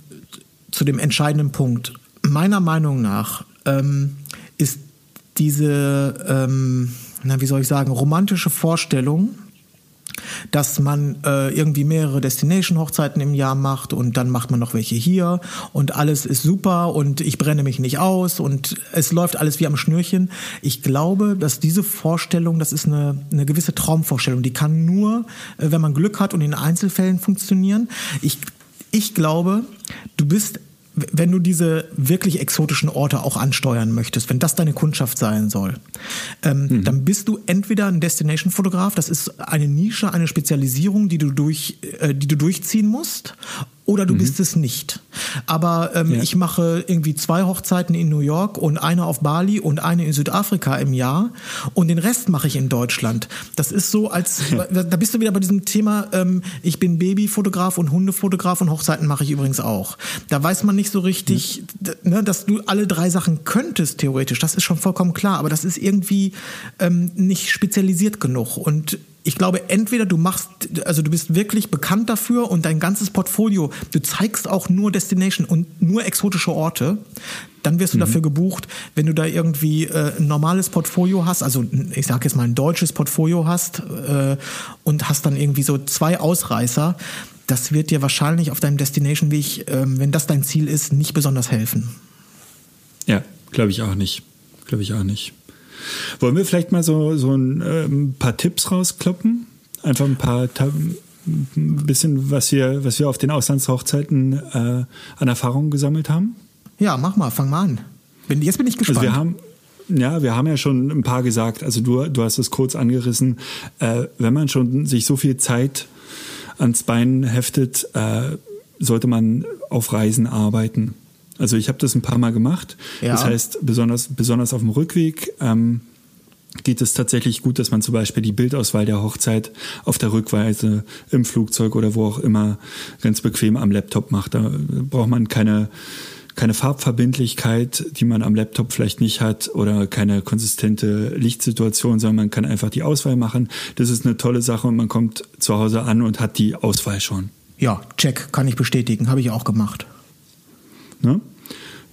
zu dem entscheidenden Punkt. Meiner Meinung nach ähm, ist diese, ähm, na, wie soll ich sagen, romantische Vorstellung, dass man äh, irgendwie mehrere Destination-Hochzeiten im Jahr macht und dann macht man noch welche hier und alles ist super und ich brenne mich nicht aus und es läuft alles wie am Schnürchen. Ich glaube, dass diese Vorstellung, das ist eine, eine gewisse Traumvorstellung, die kann nur, äh, wenn man Glück hat und in Einzelfällen funktionieren. Ich, ich glaube, du bist wenn du diese wirklich exotischen Orte auch ansteuern möchtest, wenn das deine Kundschaft sein soll, ähm, mhm. dann bist du entweder ein Destination-Fotograf, das ist eine Nische, eine Spezialisierung, die du durch, äh, die du durchziehen musst, oder du mhm. bist es nicht. Aber ähm, ja. ich mache irgendwie zwei Hochzeiten in New York und eine auf Bali und eine in Südafrika im Jahr und den Rest mache ich in Deutschland. Das ist so, als da bist du wieder bei diesem Thema, ähm, ich bin Babyfotograf und Hundefotograf und Hochzeiten mache ich übrigens auch. Da weiß man nicht so richtig, mhm. ne, dass du alle drei Sachen könntest, theoretisch. Das ist schon vollkommen klar, aber das ist irgendwie ähm, nicht spezialisiert genug. Und ich glaube, entweder du machst, also du bist wirklich bekannt dafür und dein ganzes Portfolio, du zeigst auch nur Destination und nur exotische Orte, dann wirst du mhm. dafür gebucht, wenn du da irgendwie äh, ein normales Portfolio hast, also ich sage jetzt mal ein deutsches Portfolio hast äh, und hast dann irgendwie so zwei Ausreißer, das wird dir wahrscheinlich auf deinem Destination-Weg, äh, wenn das dein Ziel ist, nicht besonders helfen. Ja, glaube ich auch nicht. glaube ich auch nicht. Wollen wir vielleicht mal so, so ein, äh, ein paar Tipps rauskloppen? Einfach ein paar, ein bisschen, was wir, was wir auf den Auslandshochzeiten äh, an Erfahrungen gesammelt haben? Ja, mach mal, fang mal an. Bin, jetzt bin ich gespannt. Also wir haben, ja, wir haben ja schon ein paar gesagt, also du, du hast es kurz angerissen, äh, wenn man schon sich so viel Zeit ans Bein heftet, äh, sollte man auf Reisen arbeiten. Also ich habe das ein paar Mal gemacht. Ja. Das heißt, besonders, besonders auf dem Rückweg ähm, geht es tatsächlich gut, dass man zum Beispiel die Bildauswahl der Hochzeit auf der Rückweise im Flugzeug oder wo auch immer ganz bequem am Laptop macht. Da braucht man keine keine Farbverbindlichkeit, die man am Laptop vielleicht nicht hat oder keine konsistente Lichtsituation, sondern man kann einfach die Auswahl machen. Das ist eine tolle Sache und man kommt zu Hause an und hat die Auswahl schon. Ja, check, kann ich bestätigen, habe ich auch gemacht. Ne?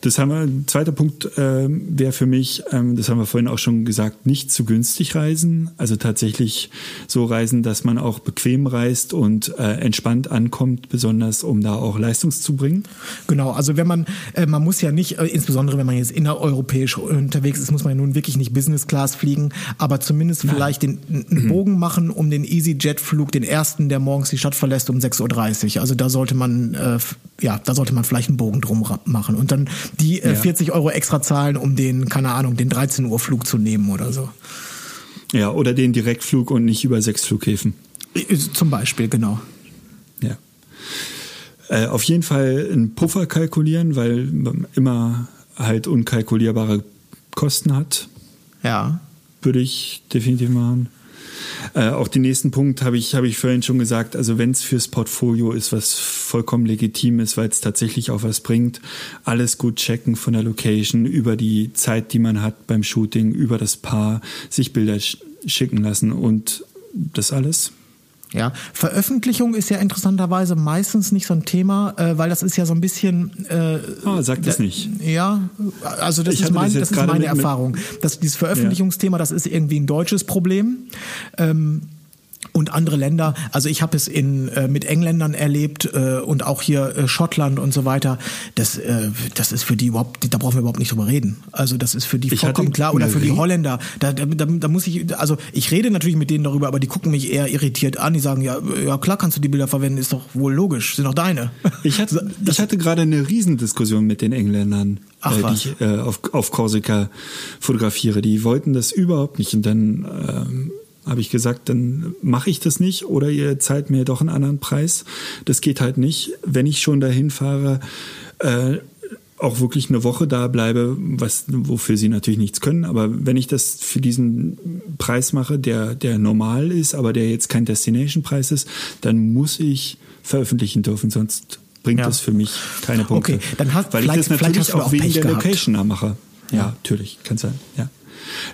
Das haben wir, zweiter Punkt äh, wäre für mich, ähm, das haben wir vorhin auch schon gesagt, nicht zu günstig reisen. Also tatsächlich so reisen, dass man auch bequem reist und äh, entspannt ankommt, besonders um da auch Leistung zu bringen. Genau, also wenn man, äh, man muss ja nicht, äh, insbesondere wenn man jetzt innereuropäisch unterwegs ist, muss man ja nun wirklich nicht Business Class fliegen, aber zumindest Nein. vielleicht den, einen mhm. Bogen machen um den EasyJet-Flug, den ersten, der morgens die Stadt verlässt um 6.30 Uhr. Also da sollte man, äh, ja, da sollte man vielleicht einen Bogen drum machen. Und dann die äh, ja. 40 Euro extra zahlen, um den, keine Ahnung, den 13 Uhr Flug zu nehmen oder so. Ja, oder den Direktflug und nicht über sechs Flughäfen. Zum Beispiel, genau. Ja. Äh, auf jeden Fall einen Puffer kalkulieren, weil man immer halt unkalkulierbare Kosten hat. Ja. Würde ich definitiv machen. Äh, auch den nächsten Punkt habe ich, habe ich vorhin schon gesagt. Also wenn es fürs Portfolio ist, was vollkommen legitim ist, weil es tatsächlich auch was bringt, alles gut checken von der Location, über die Zeit, die man hat beim Shooting, über das Paar, sich Bilder sch schicken lassen und das alles ja, Veröffentlichung ist ja interessanterweise meistens nicht so ein Thema, äh, weil das ist ja so ein bisschen. Äh, ah, sag das nicht. Ja, also das ich ist, mein, das, das ist meine Erfahrung. Das, dieses Veröffentlichungsthema, ja. das ist irgendwie ein deutsches Problem. Ähm, und andere Länder, also ich habe es in äh, mit Engländern erlebt äh, und auch hier äh, Schottland und so weiter. Das äh, das ist für die überhaupt, da brauchen wir überhaupt nicht drüber reden. Also das ist für die ich vollkommen klar oder für die Holländer. Da, da, da, da muss ich, also ich rede natürlich mit denen darüber, aber die gucken mich eher irritiert an. Die sagen ja, ja klar kannst du die Bilder verwenden, ist doch wohl logisch, sind doch deine. Ich hatte, ich hatte gerade eine Riesendiskussion mit den Engländern, Ach, äh, die ich äh, auf auf Korsika fotografiere. Die wollten das überhaupt nicht und dann ähm, habe ich gesagt, dann mache ich das nicht oder ihr zahlt mir doch einen anderen Preis. Das geht halt nicht. Wenn ich schon dahin fahre, äh, auch wirklich eine Woche da bleibe, was, wofür sie natürlich nichts können. Aber wenn ich das für diesen Preis mache, der, der normal ist, aber der jetzt kein Destination-Preis ist, dann muss ich veröffentlichen dürfen, sonst bringt ja. das für mich keine Punkte. Okay, dann hast, Weil ich das natürlich auch, auch wegen der gehabt. Location mache. Ja, ja, natürlich, kann sein. Ja.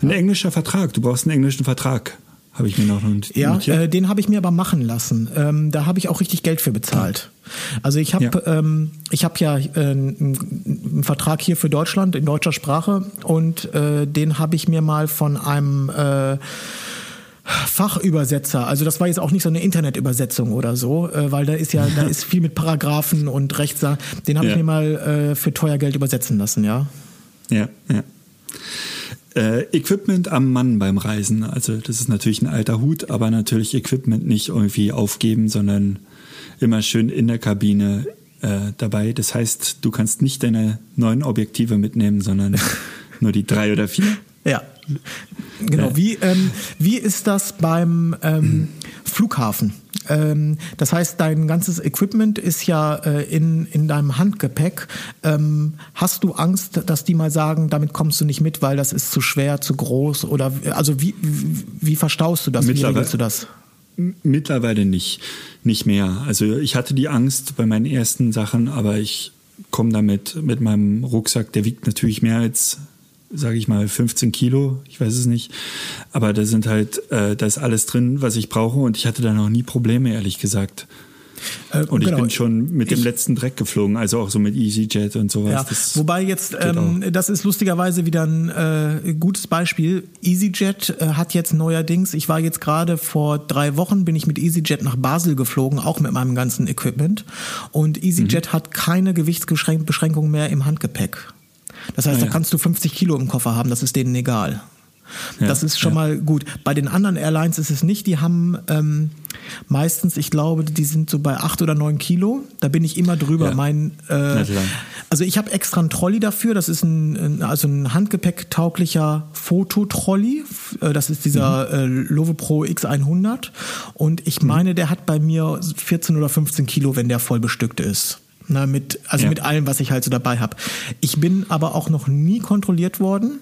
Ein englischer Vertrag, du brauchst einen englischen Vertrag habe ich mir noch notiert. Ja, äh, den habe ich mir aber machen lassen. Ähm, da habe ich auch richtig Geld für bezahlt. Also ich habe ja. ähm, ich habe ja äh, einen Vertrag hier für Deutschland in deutscher Sprache und äh, den habe ich mir mal von einem äh, Fachübersetzer, also das war jetzt auch nicht so eine Internetübersetzung oder so, äh, weil da ist ja, da ist viel mit Paragraphen und Rechts, den habe ja. ich mir mal äh, für teuer Geld übersetzen lassen, ja. Ja, ja. Äh, Equipment am Mann beim Reisen. Also das ist natürlich ein alter Hut, aber natürlich Equipment nicht irgendwie aufgeben, sondern immer schön in der Kabine äh, dabei. Das heißt, du kannst nicht deine neuen Objektive mitnehmen, sondern nur die drei oder vier. Ja. Genau. Ja. Wie, ähm, wie ist das beim ähm, Flughafen? Ähm, das heißt, dein ganzes Equipment ist ja äh, in, in deinem Handgepäck. Ähm, hast du Angst, dass die mal sagen, damit kommst du nicht mit, weil das ist zu schwer, zu groß? Oder also wie, wie, wie verstaust du das? Wie regelst du das? Mittlerweile nicht, nicht mehr. Also ich hatte die Angst bei meinen ersten Sachen, aber ich komme damit mit meinem Rucksack, der wiegt natürlich mehr als sage ich mal, 15 Kilo, ich weiß es nicht. Aber da sind halt, äh, da ist alles drin, was ich brauche und ich hatte da noch nie Probleme, ehrlich gesagt. Äh, und genau. ich bin schon mit dem ich, letzten Dreck geflogen, also auch so mit EasyJet und sowas. Ja, wobei jetzt, ähm, das ist lustigerweise wieder ein äh, gutes Beispiel. EasyJet äh, hat jetzt neuerdings, ich war jetzt gerade vor drei Wochen, bin ich mit EasyJet nach Basel geflogen, auch mit meinem ganzen Equipment. Und EasyJet mhm. hat keine Gewichtsbeschränkungen mehr im Handgepäck. Das heißt, Ah, da ja. kannst du 50 Kilo im Koffer haben, das ist denen egal. Ja, das ist schon ja. mal gut. Bei den anderen Airlines ist es nicht. Die haben ähm, meistens, ich glaube, die sind so bei acht oder neun Kilo. Da bin ich immer drüber. Ja. Mein, äh, also ich habe extra einen Trolley dafür. Das ist ein, also ein handgepäcktauglicher Fototrolley. Äh, Das ist dieser äh, Love Pro X100. Und ich meine, der hat bei mir 14 oder 15 Kilo, wenn der voll bestückt ist. Na, mit, also Ja. mit allem, was ich halt so dabei habe. Ich bin aber auch noch nie kontrolliert worden.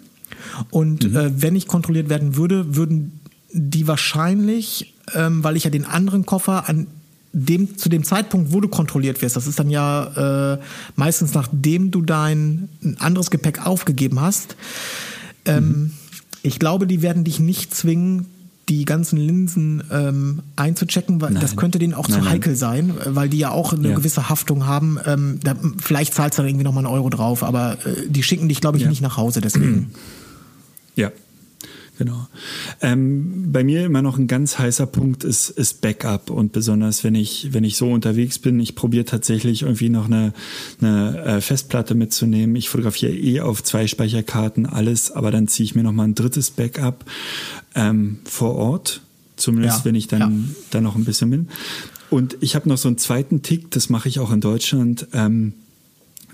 Und Mhm. äh, wenn ich kontrolliert werden würde, würden die wahrscheinlich, ähm, weil ich ja den anderen Koffer an dem, zu dem Zeitpunkt, wo du kontrolliert wirst, das ist dann ja äh, meistens nachdem du dein ein anderes Gepäck aufgegeben hast. Ähm, Mhm. Ich glaube, die werden dich nicht zwingen, die ganzen Linsen ähm, einzuchecken, weil das Nein. könnte denen auch Nein, zu nein. heikel sein, weil die ja auch eine Ja. gewisse Haftung haben. Ähm, da, vielleicht zahlst du dann irgendwie nochmal einen Euro drauf, aber äh, die schicken dich, glaube ich, Ja. nicht nach Hause deswegen. Ja, genau. Ähm, bei mir immer noch ein ganz heißer Punkt ist, ist Backup und besonders wenn ich wenn ich so unterwegs bin, ich probiere tatsächlich irgendwie noch eine, eine äh, Festplatte mitzunehmen. Ich fotografiere eh auf zwei Speicherkarten alles, aber dann ziehe ich mir noch mal ein drittes Backup ähm, vor Ort, zumindest Ja, wenn ich dann ja. dann noch ein bisschen bin. Und ich habe noch so einen zweiten Tick, das mache ich auch in Deutschland. Ähm,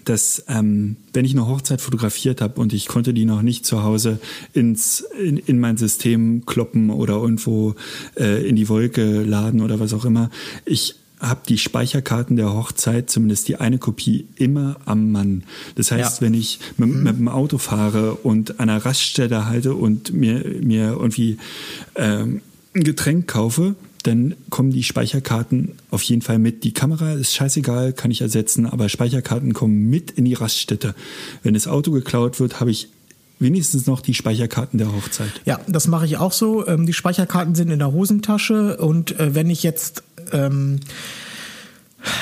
dass ähm, wenn ich eine Hochzeit fotografiert habe und ich konnte die noch nicht zu Hause ins in, in mein System kloppen oder irgendwo äh, in die Wolke laden oder was auch immer, ich habe die Speicherkarten der Hochzeit, zumindest die eine Kopie, immer am Mann. Das heißt, Ja. wenn ich mit, mit dem Auto fahre und an einer Raststelle halte und mir, mir irgendwie ähm, ein Getränk kaufe, dann kommen die Speicherkarten auf jeden Fall mit. Die Kamera ist scheißegal, kann ich ersetzen, aber Speicherkarten kommen mit in die Raststätte. Wenn das Auto geklaut wird, habe ich wenigstens noch die Speicherkarten der Hochzeit. Ja, das mache ich auch so. Ähm, die Speicherkarten sind in der Hosentasche und äh, wenn ich jetzt ähm,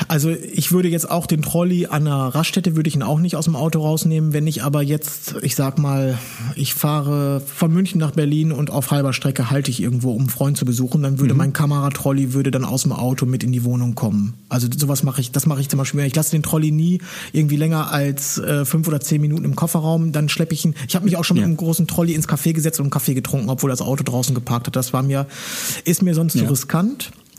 also ich würde jetzt auch den Trolley an einer Raststätte würde ich ihn auch nicht aus dem Auto rausnehmen. Wenn ich aber jetzt, ich sag mal, ich fahre von München nach Berlin und auf halber Strecke halte ich irgendwo, um einen Freund zu besuchen, dann würde mein Kameratrolley würde dann aus dem Auto mit in die Wohnung kommen. Also sowas mache ich, das mache ich zum Beispiel. Ich lasse den Trolley nie irgendwie länger als äh, fünf oder zehn Minuten im Kofferraum. Dann schleppe ich ihn. Ich habe mich auch schon Ja. mit einem großen Trolley ins Café gesetzt und einen Kaffee getrunken, obwohl das Auto draußen geparkt hat. Das war mir, ist mir sonst zu Ja.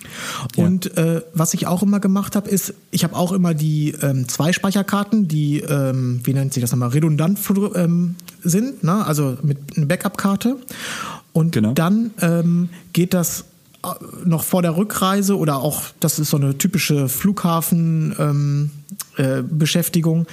Riskant. Ja. Und äh, was ich auch immer gemacht habe, ist, ich habe auch immer die ähm, zwei Speicherkarten, die, ähm, wie nennt sich das nochmal, redundant ähm, sind, ne? also mit einer Backup-Karte. Und Genau. dann ähm, geht das äh, noch vor der Rückreise oder auch, das ist so eine typische Flughafen-Beschäftigung, äh, Beschäftigung,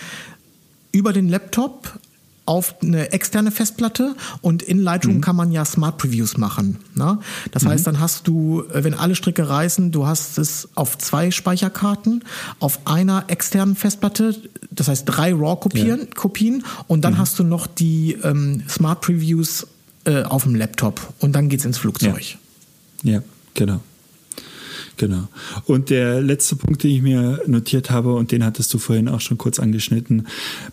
über den Laptop auf eine externe Festplatte und in Lightroom kann man ja Smart Previews machen. Ne? Das heißt, dann hast du, äh, wenn alle Stricke reißen, du hast es auf zwei Speicherkarten, auf einer externen Festplatte, das heißt drei RAW-Kopien Kopien, und dann hast du noch die ähm, Smart Previews äh, auf dem Laptop und dann geht's ins Flugzeug. Ja, genau. Genau. Und der letzte Punkt, den ich mir notiert habe, und den hattest du vorhin auch schon kurz angeschnitten,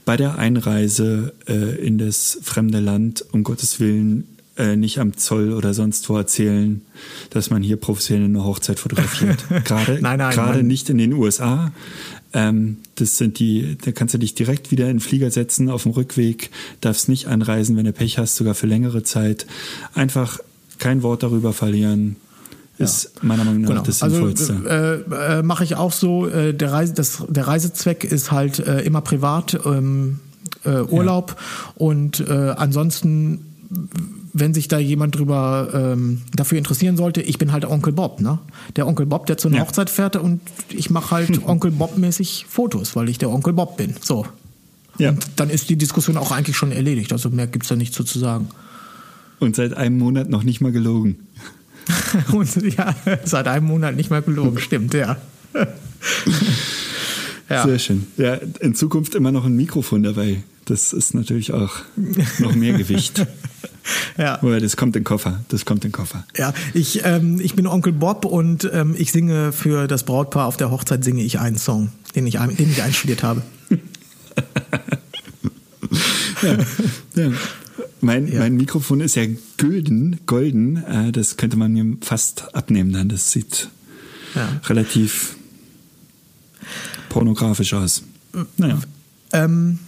bei der Einreise äh, in das fremde Land, um Gottes Willen, äh, nicht am Zoll oder sonst wo erzählen, dass man hier professionell eine Hochzeit fotografiert. Gerade, Nein, nein, gerade nein. nicht in den USA. Ähm, das sind die, da kannst du dich direkt wieder in den Flieger setzen auf dem Rückweg, darfst nicht anreisen, wenn du Pech hast, sogar für längere Zeit. Einfach kein Wort darüber verlieren. Ist meiner Meinung nach Genau. das Also Sinnvollste. äh, äh, mache ich auch so. Äh, der, Reise, das, der Reisezweck ist halt äh, immer privat ähm, äh, Urlaub und äh, ansonsten, wenn sich da jemand drüber ähm, dafür interessieren sollte, ich bin halt Onkel Bob, ne? Der Onkel Bob, der zu einer Ja. Hochzeit fährt und ich mache halt Onkel Bob-mäßig Fotos, weil ich der Onkel Bob bin. So. Ja. Und dann ist die Diskussion auch eigentlich schon erledigt. Also mehr gibt's da nicht so zu sagen. Und seit einem Monat noch nicht mal gelogen. Und ja, seit einem Monat nicht mehr gelogen, stimmt, ja. ja. Sehr schön. Ja, in Zukunft immer noch ein Mikrofon dabei. Das ist natürlich auch noch mehr Gewicht. Ja. Aber das kommt in den Koffer. Das kommt in den Koffer. Ja, ich, ähm, ich bin Onkel Bob und ähm, ich singe für das Brautpaar auf der Hochzeit singe ich einen Song, den ich, den ich einstudiert habe. Ja. ja. Mein, Ja. mein Mikrofon ist ja gülden, golden. Äh, das könnte man mir fast abnehmen dann. Das sieht Ja. relativ pornografisch aus. Naja. Ähm,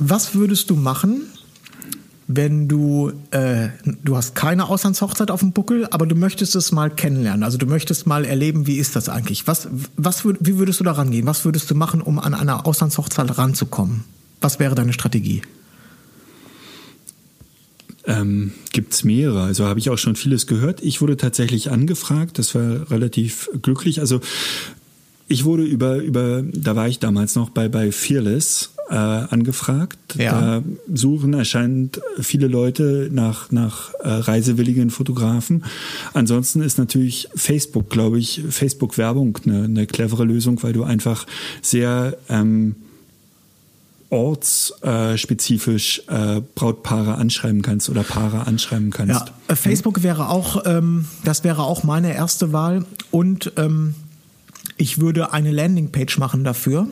Was würdest du machen, wenn du, äh, du hast keine Auslandshochzeit auf dem Buckel, aber du möchtest es mal kennenlernen. Also du möchtest mal erleben, wie ist das eigentlich? Was, was, wie würdest du da rangehen? Was würdest du machen, um an einer Auslandshochzeit ranzukommen? Was wäre deine Strategie? Ähm, Gibt es mehrere. Also habe ich auch schon vieles gehört. Ich wurde tatsächlich angefragt. Das war relativ glücklich. Also ich wurde über, über, da war ich damals noch bei, bei Fearless äh, angefragt. Ja. Da suchen erscheint viele Leute nach, nach äh, reisewilligen Fotografen. Ansonsten ist natürlich Facebook, glaube ich, Facebook-Werbung eine, eine clevere Lösung, weil du einfach sehr ähm, ortsspezifisch äh, Brautpaare anschreiben kannst oder Paare anschreiben kannst. Ja, äh, Facebook wäre auch, ähm, das wäre auch meine erste Wahl und ähm, ich würde eine Landingpage machen dafür.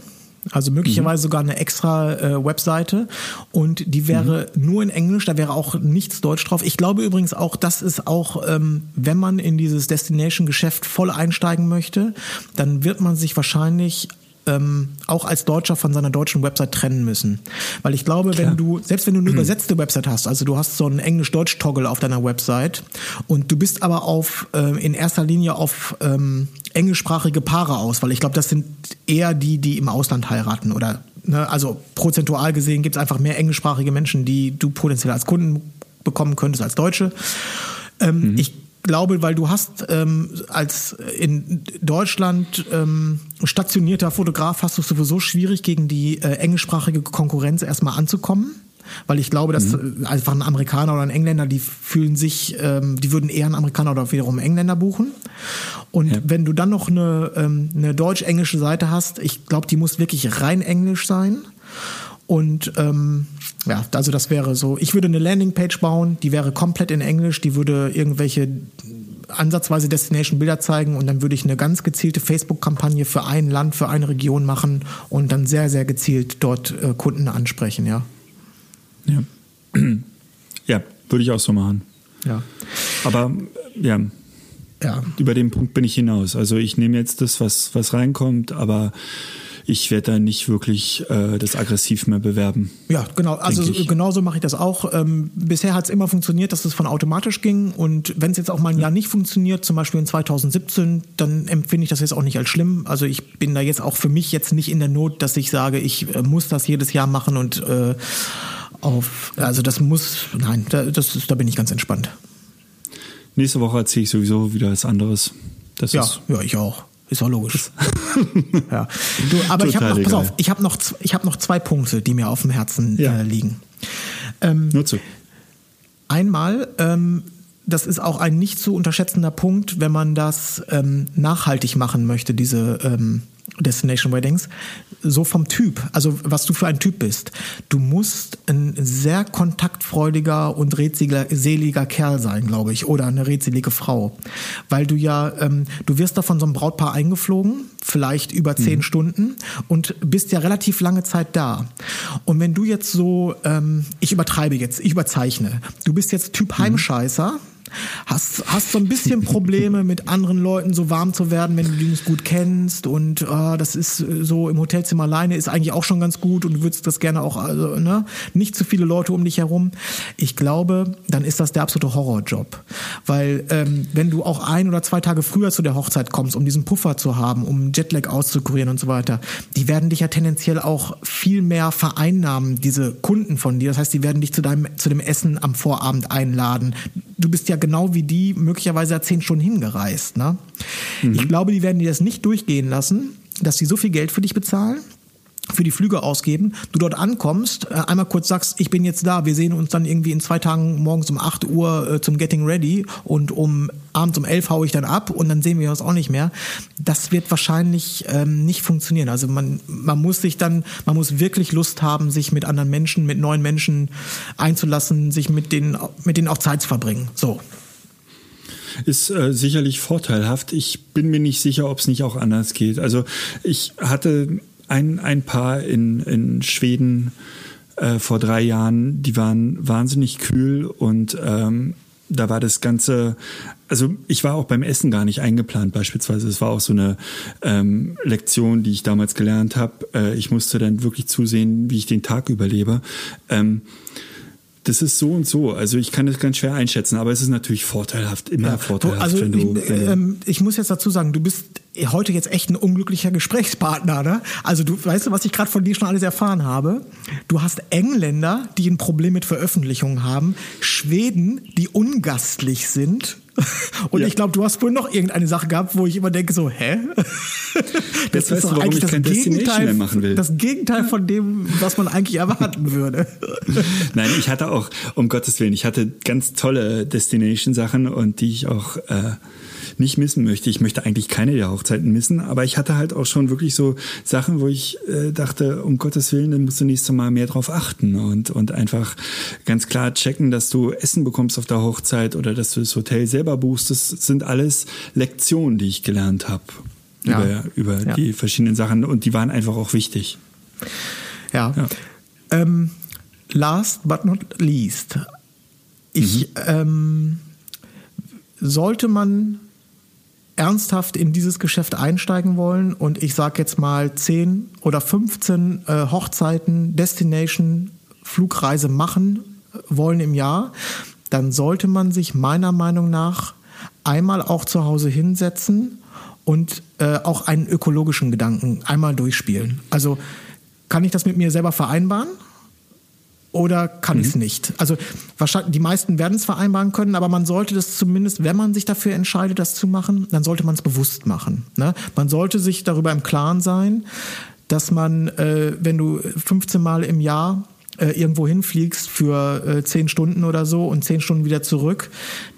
Also möglicherweise mhm. sogar eine extra äh, Webseite und die wäre mhm. nur in Englisch, da wäre auch nichts Deutsch drauf. Ich glaube übrigens auch, das ist auch, ähm, wenn man in dieses Destination-Geschäft voll einsteigen möchte, dann wird man sich wahrscheinlich ähm, auch als Deutscher von seiner deutschen Website trennen müssen. Weil ich glaube, Klar. wenn du, selbst wenn du eine übersetzte Website hast, also du hast so einen Englisch-Deutsch-Toggle auf deiner Website und du bist aber auf äh, in erster Linie auf ähm, englischsprachige Paare aus, weil ich glaube, das sind eher die, die im Ausland heiraten oder ne, also prozentual gesehen gibt es einfach mehr englischsprachige Menschen, die du potenziell als Kunden bekommen könntest als Deutsche. Ähm, mhm. Ich glaube, weil du hast ähm, als in Deutschland ähm, stationierter Fotograf hast du sowieso schwierig gegen die äh, englischsprachige Konkurrenz erstmal anzukommen. Weil ich glaube, dass mhm. Äh, einfach ein Amerikaner oder ein Engländer, die fühlen sich, ähm, die würden eher einen Amerikaner oder wiederum einen Engländer buchen. Und ja. wenn du dann noch eine, ähm, eine deutsch-englische Seite hast, ich glaube, die muss wirklich rein englisch sein. Und ähm, ja, also das wäre so, ich würde eine Landingpage bauen, die wäre komplett in Englisch, die würde irgendwelche ansatzweise Destination-Bilder zeigen und dann würde ich eine ganz gezielte Facebook-Kampagne für ein Land, für eine Region machen und dann sehr, sehr gezielt dort äh, Kunden ansprechen, ja. Ja. ja, würde ich auch so machen. Ja. Aber ja. ja. Über den Punkt bin ich hinaus. Also ich nehme jetzt das, was, was reinkommt, aber ich werde da nicht wirklich äh, das aggressiv mehr bewerben. Ja, genau. Also genauso mache ich das auch. Ähm, bisher hat es immer funktioniert, dass es von automatisch ging. Und wenn es jetzt auch mal ein Jahr nicht funktioniert, zum Beispiel in 2017, dann empfinde ich das jetzt auch nicht als schlimm. Also ich bin da jetzt auch für mich jetzt nicht in der Not, dass ich sage, ich äh, muss das jedes Jahr machen und äh, auf, also das muss, nein, da, das, da bin ich ganz entspannt. Nächste Woche erzähle ich sowieso wieder was anderes. Das ja, ist ja, ich auch. Ist auch logisch. ja. Du, aber Total ich habe noch, pass auf, ich habe noch, ich habe noch zwei Punkte, die mir auf dem Herzen ja. äh, liegen. Ähm, Nur zu. Einmal, ähm, das ist auch ein nicht zu unterschätzender Punkt, wenn man das ähm, nachhaltig machen möchte, diese ähm, Destination Weddings, so vom Typ, also was du für ein Typ bist. Du musst ein sehr kontaktfreudiger und redseliger Kerl sein, glaube ich, oder eine redselige Frau. Weil du ja, ähm, du wirst da von so einem Brautpaar eingeflogen, vielleicht über zehn mhm. Stunden und bist ja relativ lange Zeit da. Und wenn du jetzt so, ähm, ich übertreibe jetzt, ich überzeichne, du bist jetzt Typ mhm. Heimscheißer, mhm hast, hast so ein bisschen Probleme mit anderen Leuten so warm zu werden, wenn du die nicht gut kennst und äh, das ist äh, so im Hotelzimmer alleine ist eigentlich auch schon ganz gut und du würdest das gerne auch, also ne, nicht zu viele Leute um dich herum. Ich glaube, dann ist das der absolute Horrorjob, weil ähm, wenn du auch ein oder zwei Tage früher zu der Hochzeit kommst, um diesen Puffer zu haben, um Jetlag auszukurieren und so weiter, die werden dich ja tendenziell auch viel mehr vereinnahmen, diese Kunden von dir. Das heißt, die werden dich zu deinem zu dem Essen am Vorabend einladen. Du bist ja genau wie die möglicherweise zehn Stunden hingereist. Ne? Mhm. Ich glaube, die werden dir das nicht durchgehen lassen, dass sie so viel Geld für dich bezahlen für die Flüge ausgeben, du dort ankommst, äh, einmal kurz sagst, ich bin jetzt da, wir sehen uns dann irgendwie in zwei Tagen morgens um 8 Uhr äh, zum Getting Ready und um abends um 11 haue ich dann ab und dann sehen wir uns auch nicht mehr. Das wird wahrscheinlich ähm, nicht funktionieren. Also man, man muss sich dann, man muss wirklich Lust haben, sich mit anderen Menschen, mit neuen Menschen einzulassen, sich mit denen, mit denen auch Zeit zu verbringen. So ist äh, sicherlich vorteilhaft. Ich bin mir nicht sicher, ob es nicht auch anders geht. Also ich hatte ein, ein Paar in, in Schweden äh, vor drei Jahren, die waren wahnsinnig kühl und ähm, da war das Ganze, also ich war auch beim Essen gar nicht eingeplant beispielsweise. Es war auch so eine ähm, Lektion, die ich damals gelernt habe. Äh, ich musste dann wirklich zusehen, wie ich den Tag überlebe. Ähm, das ist so und so. Also ich kann das ganz schwer einschätzen, aber es ist natürlich vorteilhaft, immer ja, vorteilhaft, also wenn du. Ich, äh, ich muss jetzt dazu sagen, du bist heute jetzt echt ein unglücklicher Gesprächspartner, ne? Also du weißt du, was ich gerade von dir schon alles erfahren habe? Du hast Engländer, die ein Problem mit Veröffentlichungen haben, Schweden, die ungastlich sind. Und ja. ich glaube, du hast wohl noch irgendeine Sache gehabt, wo ich immer denke so, hä? Das, das ist doch eigentlich das Gegenteil, machen will. das Gegenteil von dem, was man eigentlich erwarten würde. Nein, ich hatte auch, um Gottes Willen, ich hatte ganz tolle Destination-Sachen und die ich auch äh, nicht missen möchte. Ich möchte eigentlich keine der Hochzeiten missen, aber ich hatte halt auch schon wirklich so Sachen, wo ich äh, dachte, um Gottes Willen, dann musst du nächstes Mal mehr drauf achten und, und einfach ganz klar checken, dass du Essen bekommst auf der Hochzeit oder dass du das Hotel selber buchst. Das sind alles Lektionen, die ich gelernt habe ja. über, über ja. die verschiedenen Sachen und die waren einfach auch wichtig. Ja. ja. Ähm, last but not least. Ich, mhm. ähm, sollte man ernsthaft in dieses Geschäft einsteigen wollen und ich sage jetzt mal 10 oder 15 äh, Hochzeiten, Destination, Flugreise machen wollen im Jahr, dann sollte man sich meiner Meinung nach einmal auch zu Hause hinsetzen und äh, auch einen ökologischen Gedanken einmal durchspielen. Also kann ich das mit mir selber vereinbaren? Oder kann mhm. ich es nicht? Also wahrscheinlich die meisten werden es vereinbaren können, aber man sollte das zumindest, wenn man sich dafür entscheidet, das zu machen, dann sollte man es bewusst machen. Ne? Man sollte sich darüber im Klaren sein, dass man, äh, wenn du 15 Mal im Jahr äh, irgendwo hinfliegst für äh, 10 Stunden oder so und 10 Stunden wieder zurück,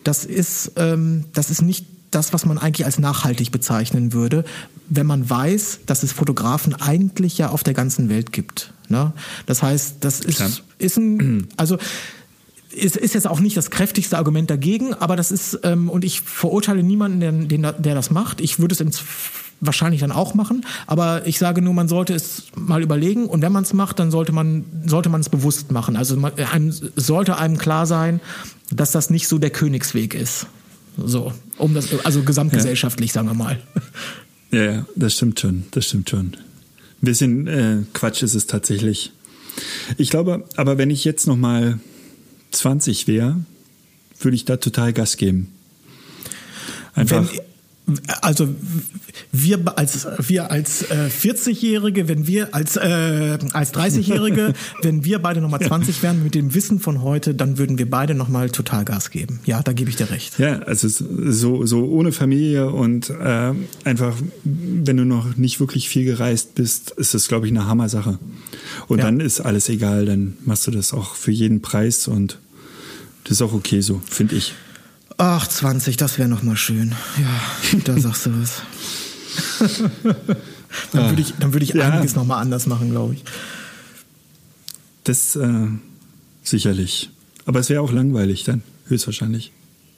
das ist, ähm, das ist nicht das, was man eigentlich als nachhaltig bezeichnen würde, wenn man weiß, dass es Fotografen eigentlich ja auf der ganzen Welt gibt. Ne? Das heißt, das ist, ist ein, also ist, ist jetzt auch nicht das kräftigste Argument dagegen, aber das ist, ähm, und ich verurteile niemanden, der, den, der das macht. Ich würde es ins, wahrscheinlich dann auch machen, aber ich sage nur, man sollte es mal überlegen und wenn man es macht, dann sollte man sollte man es bewusst machen. Also man, einem, sollte einem klar sein, dass das nicht so der Königsweg ist. So, um das, also gesamtgesellschaftlich, ja. sagen wir mal. Ja, ja, das stimmt schon, das stimmt schon. Ein bisschen äh, Quatsch ist es tatsächlich. Ich glaube, aber wenn ich jetzt noch mal 20 wäre, würde ich da total Gas geben. Einfach. Wenn, also wir als wir als äh, 40-Jährige, wenn wir als äh, als 30-Jährige, wenn wir beide nochmal 20 wären mit dem Wissen von heute, dann würden wir beide nochmal total Gas geben. Ja, da gebe ich dir recht. Ja, also so so ohne Familie und äh, einfach, wenn du noch nicht wirklich viel gereist bist, ist das glaube ich eine Hammer-Sache. Und ja. dann ist alles egal, dann machst du das auch für jeden Preis und das ist auch okay so, finde ich. Ach, 20, das wäre noch mal schön. Ja, da sagst du was. dann würde ich, dann würd ich ja. einiges noch mal anders machen, glaube ich. Das äh, sicherlich. Aber es wäre auch langweilig dann, höchstwahrscheinlich.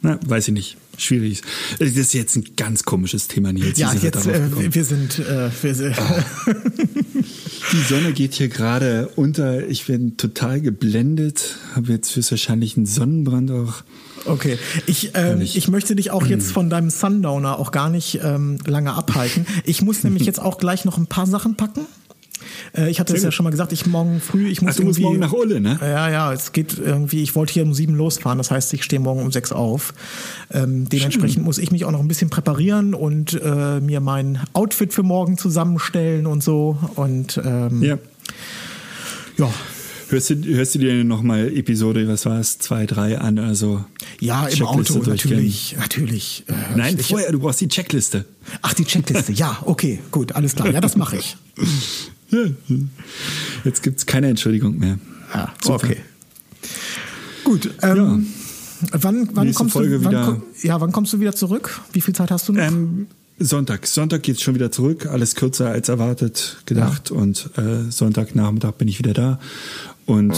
Na, weiß ich nicht. Schwierig. Das ist jetzt ein ganz komisches Thema, Nils. Ja, jetzt, äh, wir sind, äh, wir sind oh. Die Sonne geht hier gerade unter. Ich bin total geblendet. Habe jetzt höchstwahrscheinlich einen Sonnenbrand auch. Okay, ich, ähm, ich möchte dich auch jetzt von deinem Sundowner auch gar nicht ähm, lange abhalten. Ich muss nämlich jetzt auch gleich noch ein paar Sachen packen. Äh, ich hatte es ja schon mal gesagt, ich morgen früh, ich muss Ach, du musst morgen nach Ulle, ne? Ja, ja, es geht irgendwie, ich wollte hier um sieben losfahren, das heißt, ich stehe morgen um sechs auf. Ähm, dementsprechend Schön. muss ich mich auch noch ein bisschen präparieren und äh, mir mein Outfit für morgen zusammenstellen und so. Und ähm, ja. ja. Hörst du, hörst du dir nochmal Episode, was war es, zwei, drei an oder so? Ja, im Auto, natürlich, natürlich. Äh, Nein, ich, vorher, du brauchst die Checkliste. Ach, die Checkliste, ja, okay, gut, alles klar. Ja, das mache ich. Jetzt gibt es keine Entschuldigung mehr. Ja, okay. Gut, ähm, ja. wann, wann kommst Folge du wann, ja, wann kommst du wieder zurück? Wie viel Zeit hast du noch? Ähm, Sonntag. Sonntag geht es schon wieder zurück. Alles kürzer als erwartet gedacht. Ja. Und äh, Sonntagnachmittag bin ich wieder da. Und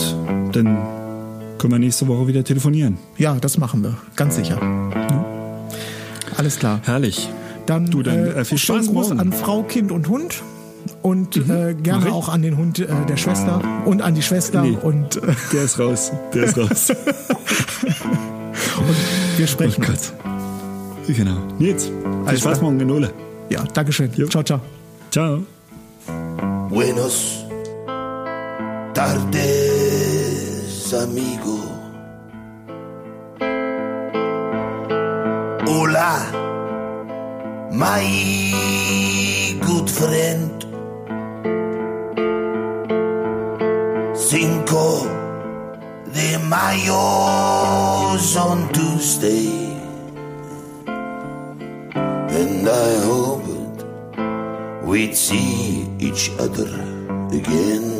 dann können wir nächste Woche wieder telefonieren. Ja, das machen wir. Ganz sicher. Ja. Alles klar. Herrlich. Dann, du, dann äh, viel Spaß Gruß morgen. an Frau, Kind und Hund und mhm. äh, gerne auch an den Hund äh, der Schwester und an die Schwester nee, und äh, der ist raus, der ist raus. und Wir sprechen oh uns. Genau. Nils, viel Spaß morgen in Ole. Ja, Dankeschön. Jo. Ciao, ciao. Ciao. Buenos tardes, amigo. Hola, my good friend. Cinco de Mayo's on Tuesday. And I hoped we'd see each other again.